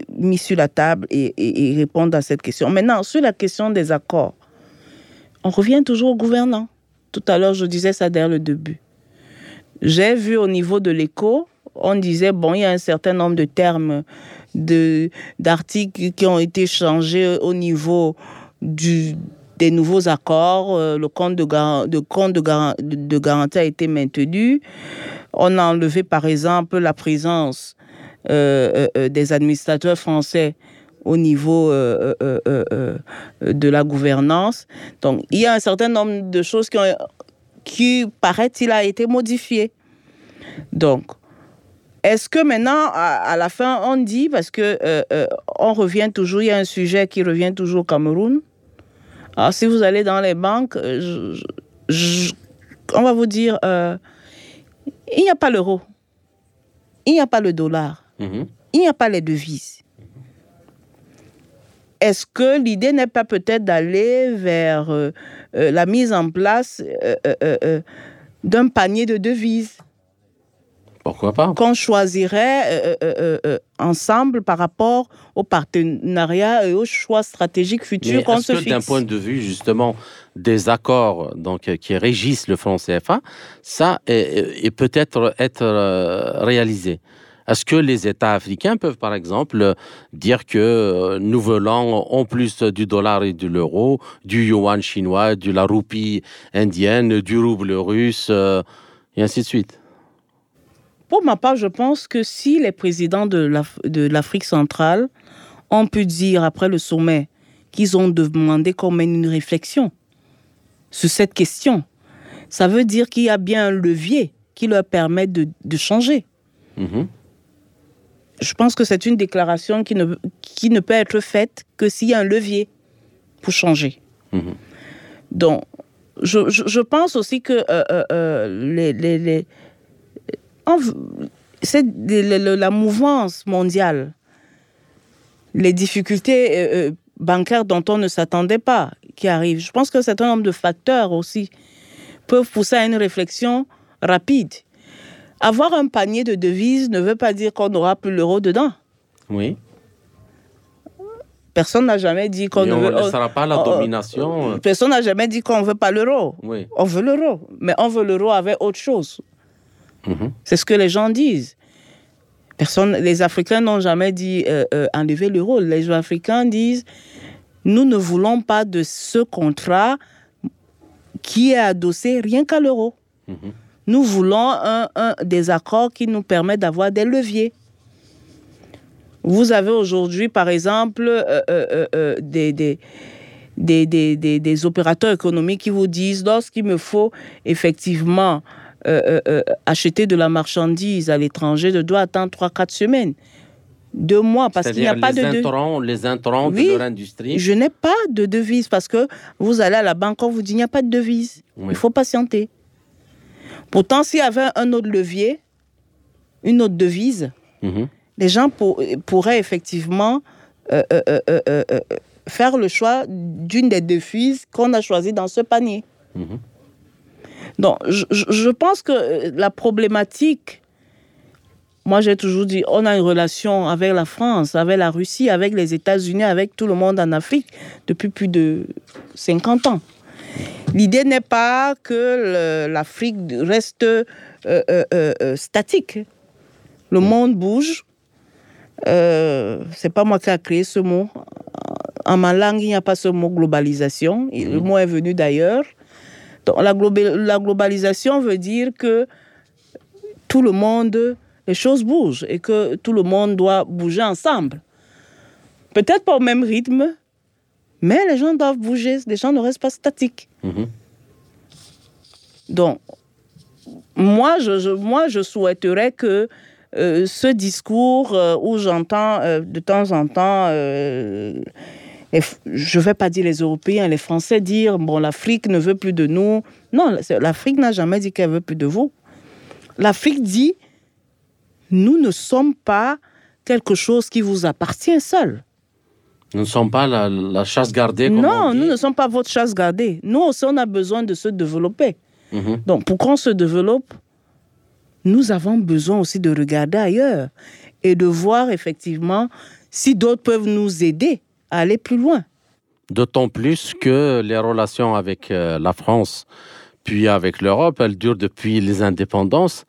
mise sur la table et, et, répondre à cette question. Maintenant, sur la question des accords, on revient toujours au gouvernant. Tout à l'heure, je disais ça derrière le début. J'ai vu au niveau de l'écho on disait, bon, il y a un certain nombre de termes, d'articles qui ont été changés au niveau des nouveaux accords. Euh, le compte de, de, compte de, de, garantie a été maintenu. On a enlevé, par exemple, la présence euh, euh, des administrateurs français au niveau de la gouvernance. Donc, il y a un certain nombre de choses qui, qui paraît-il, a été modifiées. Donc, est-ce que maintenant, à, la fin, on dit, parce que euh, euh, on revient toujours, il y a un sujet qui revient toujours au Cameroun. Alors, si vous allez dans les banques, euh, on va vous dire, il n'y a pas l'euro, il n'y a pas le dollar, mhm. il n'y a pas les devises. Est-ce que l'idée n'est pas peut-être d'aller vers la mise en place d'un panier de devises? Pourquoi pas? qu'on choisirait ensemble par rapport au partenariat et aux choix stratégiques futurs qu'on se fixe. D'un point de vue justement des accords donc, qui régissent le franc CFA, ça est, peut-être être réalisé. Est-ce que les États africains peuvent, par exemple, dire que euh, nous voulons, en plus du dollar et de l'euro, du yuan chinois, de la roupie indienne, du rouble russe, euh, et ainsi de suite? Pour ma part, je pense que si les présidents de l'Afrique centrale ont pu dire après le sommet qu'ils ont demandé qu'on mène une réflexion sur cette question, ça veut dire qu'il y a bien un levier qui leur permet de, changer. Mm-hmm je pense que c'est une déclaration qui ne, qui ne peut être faite que s'il y a un levier pour changer. Mhm. Donc, je, je, pense aussi que euh, euh, euh, les, les, les c'est la mouvance mondiale, les difficultés bancaires dont on ne s'attendait pas qui arrivent. Je pense que c'est un nombre de facteurs aussi peuvent pousser à une réflexion rapide. Avoir un panier de devises ne veut pas dire qu'on n'aura plus l'euro dedans. Oui. Personne n'a jamais dit qu'on ne veut. sera pas la domination. Personne n'a jamais dit qu'on ne veut pas l'euro. Oui. On veut l'euro. Mais on veut l'euro avec autre chose. Mhm. C'est ce que les gens disent. Personne, les Africains n'ont jamais dit euh, euh, enlever l'euro. Les Africains disent nous ne voulons pas de ce contrat qui est adossé rien qu'à l'euro. Mhm. Nous voulons un, des accords qui nous permettent d'avoir des leviers. Vous avez aujourd'hui, par exemple, euh, euh, euh, des, des, des, opérateurs économiques qui vous disent, lorsqu'il me faut effectivement acheter de la marchandise à l'étranger, je dois attendre 3-4 semaines. Deux mois, parce qu'il n'y a pas de... Intrants, les intrants de leur industrie. Je n'ai pas de devise, parce que vous allez à la banque, on vous dit, il n'y a pas de devise. Il faut patienter. Pourtant, s'il y avait un autre levier, une autre devise, mhm. les gens pourraient effectivement euh, euh, euh, faire le choix d'une des devises qu'on a choisies dans ce panier. Mhm. Donc, je, pense que la problématique, moi j'ai toujours dit, on a une relation avec la France, avec la Russie, avec les États-Unis, avec tout le monde en Afrique depuis plus de 50 ans. L'idée n'est pas que l'Afrique reste euh, euh, euh, statique. Le mm. monde bouge. c'est pas moi qui ai créé ce mot. En ma langue, il n'y a pas ce mot globalisation. Le mm. mot est venu d'ailleurs. La, la globalisation veut dire que tout le monde, les choses bougent et que tout le monde doit bouger ensemble. Peut-être pas au même rythme, mais les gens doivent bouger, les gens ne restent pas statiques. Mhm. Donc, moi je, moi, je souhaiterais que euh, ce discours euh, où j'entends euh, de temps en temps, je ne vais pas dire les Européens, les Français dire, bon, l'Afrique ne veut plus de nous. Non, l'Afrique n'a jamais dit qu'elle veut plus de vous. L'Afrique dit, nous ne sommes pas quelque chose qui vous appartient seul. Nous ne sommes pas la, chasse gardée. non, nous ne sommes pas votre chasse gardée. Nous aussi, on a besoin de se développer. Mhm. Donc, pour qu'on se développe, nous avons besoin aussi de regarder ailleurs et de voir effectivement si d'autres peuvent nous aider à aller plus loin. D'autant plus que les relations avec euh, la France, puis avec l'Europe, elles durent depuis les indépendances.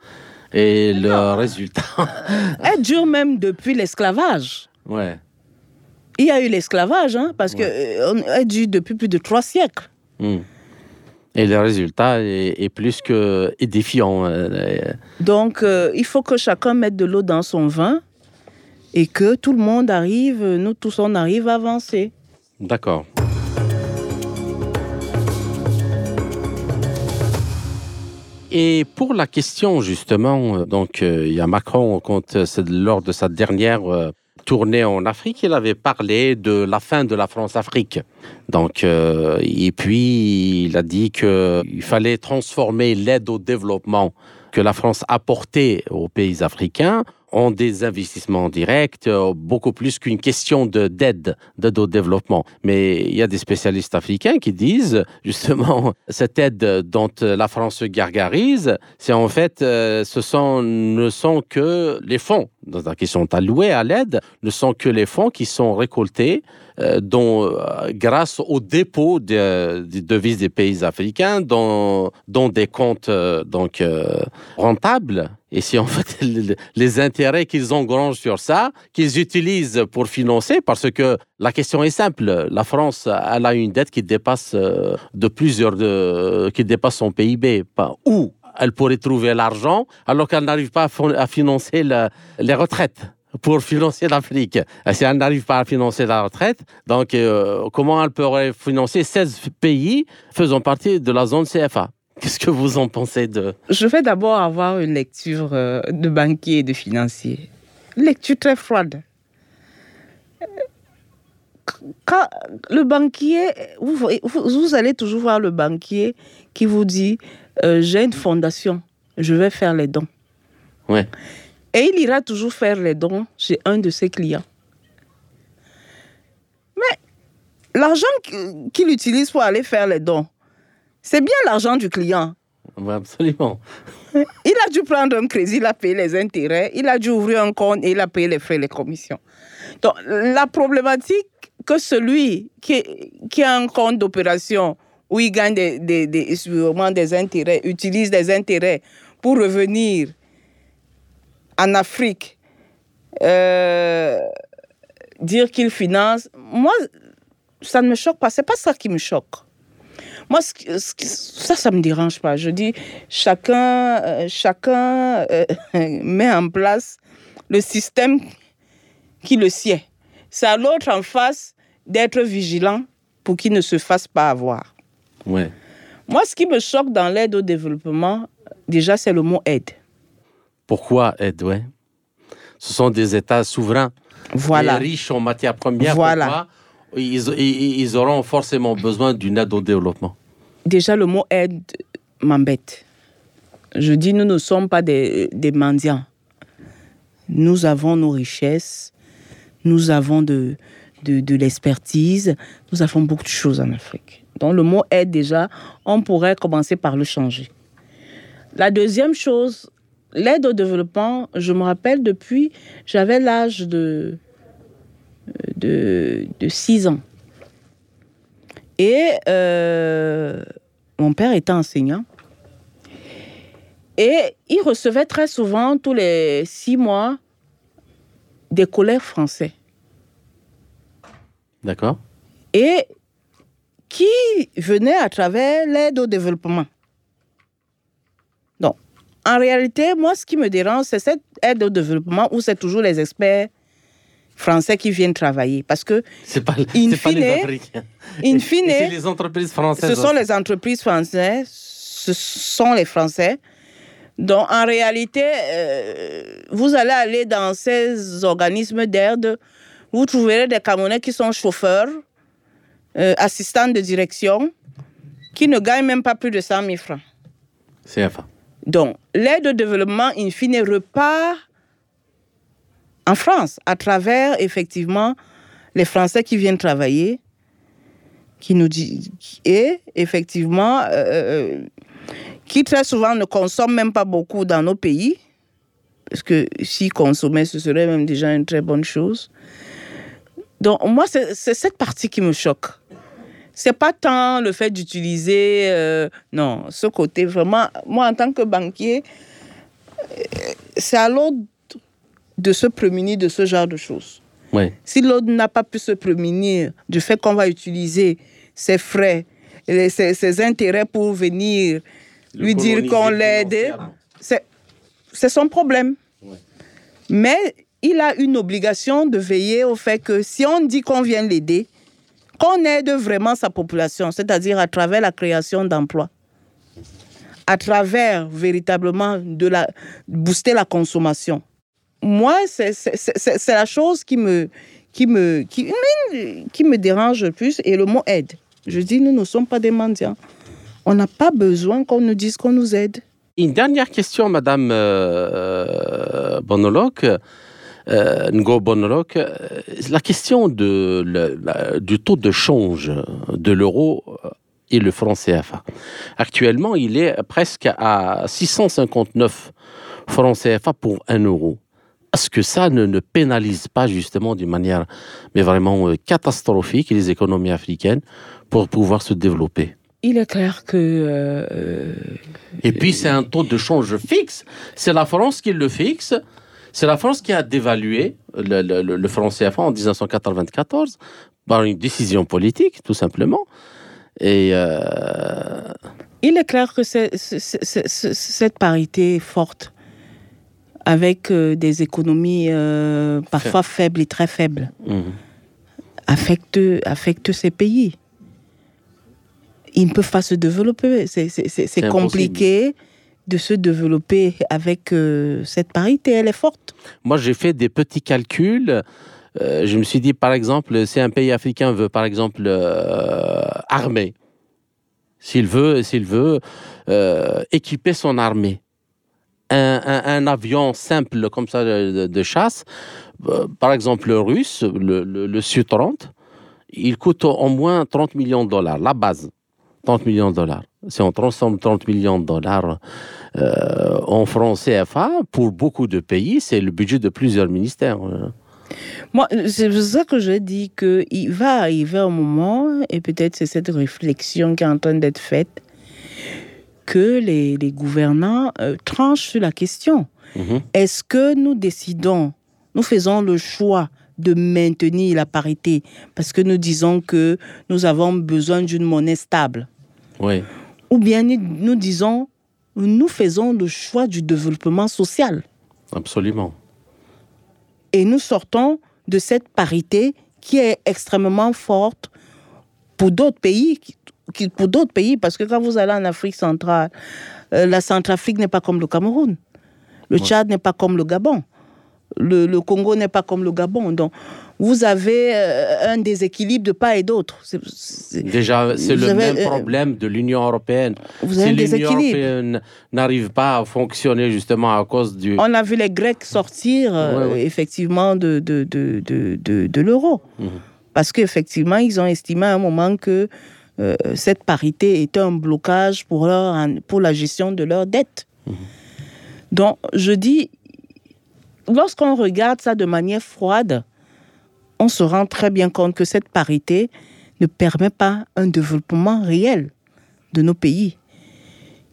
Et le résultat. elles durent même depuis l'esclavage. Ouais. Il y a eu l'esclavage, hein, parce qu'on euh, a dû depuis plus de trois siècles. Hmm. Et le résultat est, plus que défiant. Euh, Donc, euh, il faut que chacun mette de l'eau dans son vin et que tout le monde arrive, nous tous, on arrive à avancer. D'accord. Et pour la question, justement, donc, il y a Macron, compte, lors de sa dernière tournée en Afrique, il avait parlé de la fin de la France-Afrique. Donc, euh, et puis, il a dit qu'il fallait transformer l'aide au développement que la France apportait aux pays africains ont des investissements directs, euh, beaucoup plus qu'une question de d'aide, d'aide au développement. Mais il y a des spécialistes africains qui disent, justement, cette aide dont la France se gargarise, c'est en fait, euh, ce sont, ne sont que les fonds qui sont alloués à l'aide, ne sont que les fonds qui sont récoltés euh, dont, euh, grâce au dépôt des devises des pays africains, dont, des comptes euh, donc, rentables. Et si en fait les intérêts qu'ils engrangent sur ça, qu'ils utilisent pour financer, parce que la question est simple, la France elle a une dette qui dépasse de plusieurs, de, qui dépasse son PIB. Où elle pourrait trouver l'argent alors qu'elle n'arrive pas à, financer les retraites pour financer l'Afrique. Si elle n'arrive pas à financer la retraite, donc euh, comment elle pourrait financer 16 pays faisant partie de la zone CFA Qu'est-ce que vous en pensez de... Je vais d'abord avoir une lecture euh, de banquier et de financier. lecture très froide. Quand le banquier, vous allez toujours voir le banquier qui vous dit euh, j'ai une fondation, je vais faire les dons. Ouais. Et il ira toujours faire les dons chez un de ses clients. Mais l'argent qu'il utilise pour aller faire les dons, c'est bien l'argent du client. absolument. Il a dû prendre un crédit, il a payé les intérêts, il a dû ouvrir un compte et il a payé les frais, les commissions. Donc, la problématique que celui qui, qui a un compte d'opération où il gagne des, des, des, intérêts, utilise des intérêts pour revenir en Afrique, euh, dire qu'il finance, moi, ça ne me choque pas. C'est pas ça qui me choque. Moi, ça, ça me dérange pas. Je dis, chacun, euh, chacun euh, met en place le système qui le sied. C'est à l'autre en face d'être vigilant pour qu'il ne se fasse pas avoir. Ouais. Moi, ce qui me choque dans l'aide au développement, déjà, c'est le mot aide. Pourquoi aide, ouais? Ce sont des États souverains, voilà. riches en matières premières. Voilà. ils, ils, auront forcément besoin d'une aide au développement? Déjà, le mot aide m'embête. Je dis, nous ne sommes pas des, des mendiants. Nous avons nos richesses, nous avons de, de, de l'expertise, nous avons beaucoup de choses en Afrique. Donc le mot aide déjà, on pourrait commencer par le changer. La deuxième chose, l'aide au développement, je me rappelle depuis, j'avais l'âge de, de, de 6 ans. Et euh, mon père était enseignant. Et il recevait très souvent, tous les six mois, des collègues français. D'accord. Et qui venaient à travers l'aide au développement. En réalité, moi, ce qui me dérange, c'est cette aide au développement où c'est toujours les experts français qui viennent travailler. Parce que, c'est pas, in fine, les Africains. In fine, c'est les entreprises françaises. Ce sont les entreprises françaises, ce sont les Français. Donc, en réalité, euh, vous allez aller dans ces organismes d'aide, vous trouverez des Camerounais qui sont chauffeurs, euh, assistants de direction, qui ne gagnent même pas plus de 100 000 francs. CFA. Donc, l'aide au développement, in fine, repart en France, à travers, effectivement, les Français qui viennent travailler, qui nous disent, et effectivement, euh, euh, qui très souvent ne consomment même pas beaucoup dans nos pays, parce que si consommer, ce serait même déjà une très bonne chose. Donc, moi, c'est cette partie qui me choque c'est pas tant le fait d'utiliser, euh, non, ce côté vraiment. Moi, en tant que banquier, euh, c'est à l'autre de se prémunir de ce genre de choses. Si l'autre n'a pas pu se prémunir du fait qu'on va utiliser ses frais, ses, intérêts pour venir lui dire qu'on l'aide, c'est son problème. Mais il a une obligation de veiller au fait que si on dit qu'on vient l'aider, qu'on aide vraiment sa population, c'est-à-dire à travers la création d'emplois, à travers véritablement de la booster la consommation. Moi, c'est la chose qui me, qui, me, qui, me dérange le plus et le mot aide. Je dis, nous ne sommes pas des mendiants. On n'a pas besoin qu'on nous dise qu'on nous aide. Une dernière question, Madame euh, Bonoloc. Euh, Ngo Bonoloc, euh, la question de, le- la- du taux de change de l'euro et le franc CFA. Actuellement, il est presque à 659 francs CFA pour 1 euro. Est-ce que ça ne, ne pénalise pas justement d'une manière mais vraiment euh, catastrophique les économies africaines pour pouvoir se développer? Il est clair que euh, euh, Et puis, c'est un taux de change fixe. C'est la France qui le fixe. C'est la France qui a dévalué le, le- le- franc CFA en 1994 par une décision politique, tout simplement. Et euh, il est clair que c'est- c'est- c'est- c'est- c'est- cette parité forte, avec euh, des économies euh, parfois faibles et très faibles, mhm. affecte, affecte ces pays. Ils ne peuvent pas se développer. C'est- impossible. De se développer avec euh, cette parité. Elle est forte. moi, j'ai fait des petits calculs. Euh, je me suis dit, par exemple, si un pays africain veut, par exemple, euh, armer, s'il veut, s'il veut euh, équiper son armée, un, avion simple comme ça de, chasse, par exemple le russe, le, le, le Su-30, il coûte au moins 30 millions de dollars, la base, 30 millions de dollars. Si on transforme 30 millions de dollars euh, en francs CFA, pour beaucoup de pays, c'est le budget de plusieurs ministères. euh. Moi, c'est pour ça que je dis qu'il va arriver un moment, et peut-être c'est cette réflexion qui est en train d'être faite, que les, les gouvernants euh, tranchent sur la question. Mhm. Est-ce que nous décidons, nous faisons le choix de maintenir la parité? Parce que nous disons que nous avons besoin d'une monnaie stable Oui, Ou bien nous, disons, nous faisons le choix du développement social absolument. et nous sortons de cette parité qui est extrêmement forte pour d'autres pays, pour d'autres pays, parce que quand vous allez en Afrique centrale, euh, la Centrafrique n'est pas comme le Cameroun, le Tchad n'est pas comme le Gabon, le, le Congo n'est pas comme le Gabon. Donc, vous avez euh, un déséquilibre de part et d'autre. Déjà, c'est le avez, même euh, problème de l'Union européenne. Vous avez si l'Union européenne n'arrive pas à fonctionner justement à cause du... On a vu les Grecs sortir euh, Ouais, ouais. effectivement de, de, de, de, l'euro. Mhm. Parce qu'effectivement, ils ont estimé à un moment que euh, cette parité était un blocage pour, leur, pour la gestion de leurs dettes. Donc, je dis, lorsqu'on regarde ça de manière froide, on se rend très bien compte que cette parité ne permet pas un développement réel de nos pays.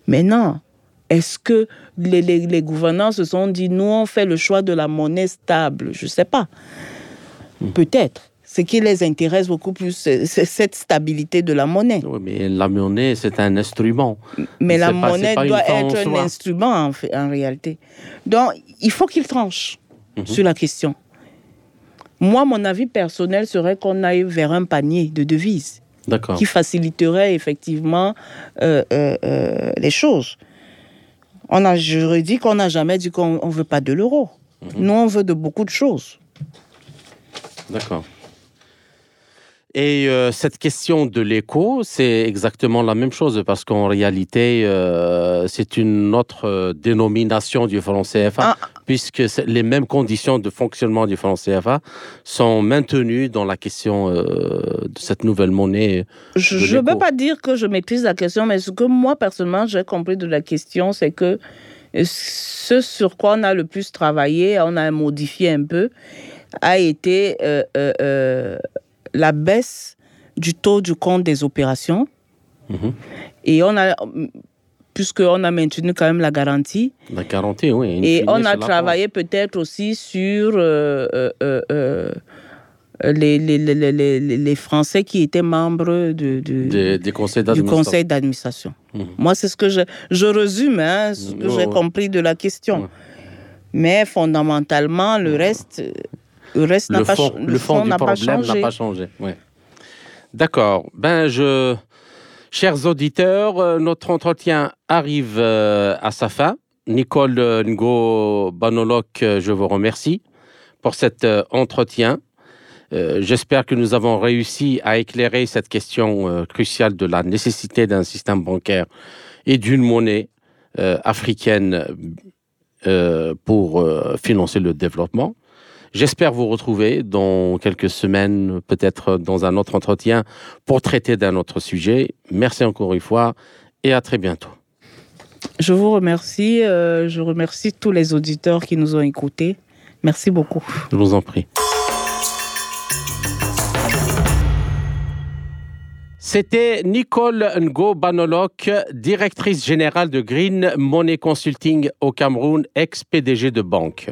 Maintenant, est-ce que les, les- les gouvernants se sont dit, nous, on fait le choix de la monnaie stable? Je ne sais pas. Peut-être. Ce qui les intéresse beaucoup plus, c'est cette stabilité de la monnaie. Oui, mais la monnaie, c'est un instrument. Mais la pas- monnaie doit être un soi. instrument en, fait- en réalité. Donc, il faut qu'il tranche Mhm. sur la question. Moi, mon avis personnel serait qu'on aille vers un panier de devises qui faciliterait effectivement euh, euh, euh, les choses. On a, je redis qu'on n'a jamais dit qu'on ne veut pas de l'euro. Mhm. Nous, on veut de beaucoup de choses. D'accord. Et euh, cette question de l'écho, c'est exactement la même chose parce qu'en réalité, euh, c'est une autre dénomination du franc CFA, Ah. Puisque les mêmes conditions de fonctionnement du franc CFA sont maintenues dans la question euh, de cette nouvelle monnaie. Je ne peux pas dire que je maîtrise la question, mais ce que moi, personnellement, j'ai compris de la question, c'est que euh, ce sur quoi on a le plus travaillé, on a modifié un peu, a été euh, la baisse du taux du compte des opérations. Mhm. Et on a, puisqu'on a maintenu quand même la garantie, La garantie, oui. et on a travaillé peut-être aussi sur euh, euh, euh, euh, les, les, les, les, les- les Français qui étaient membres de, de-. Des, des conseils du conseil d'administration. Mhm. Moi, c'est ce que je, je résume, hein, ce que Ouais, j'ai ouais. compris de la question. Ouais. Mais fondamentalement, le reste, le reste n'a pas, fond, le fond n'a pas n'a changé. pas changé. ouais. D'accord. Ben, je, chers auditeurs, euh, notre entretien arrive euh, à sa fin. Nicole euh, Ngo Banolok, euh, je vous remercie pour cet entretien. J'espère que nous avons réussi à éclairer cette question cruciale de la nécessité d'un système bancaire et d'une monnaie africaine pour financer le développement. J'espère vous retrouver dans quelques semaines, peut-être dans un autre entretien, pour traiter d'un autre sujet. Merci encore une fois et à très bientôt. Je vous remercie. Euh, je remercie tous les auditeurs qui nous ont écoutés. Merci beaucoup. Je vous en prie. C'était Nicole Ngo Banolok, directrice générale de Green Money Consulting au Cameroun, ex-PDG de banque.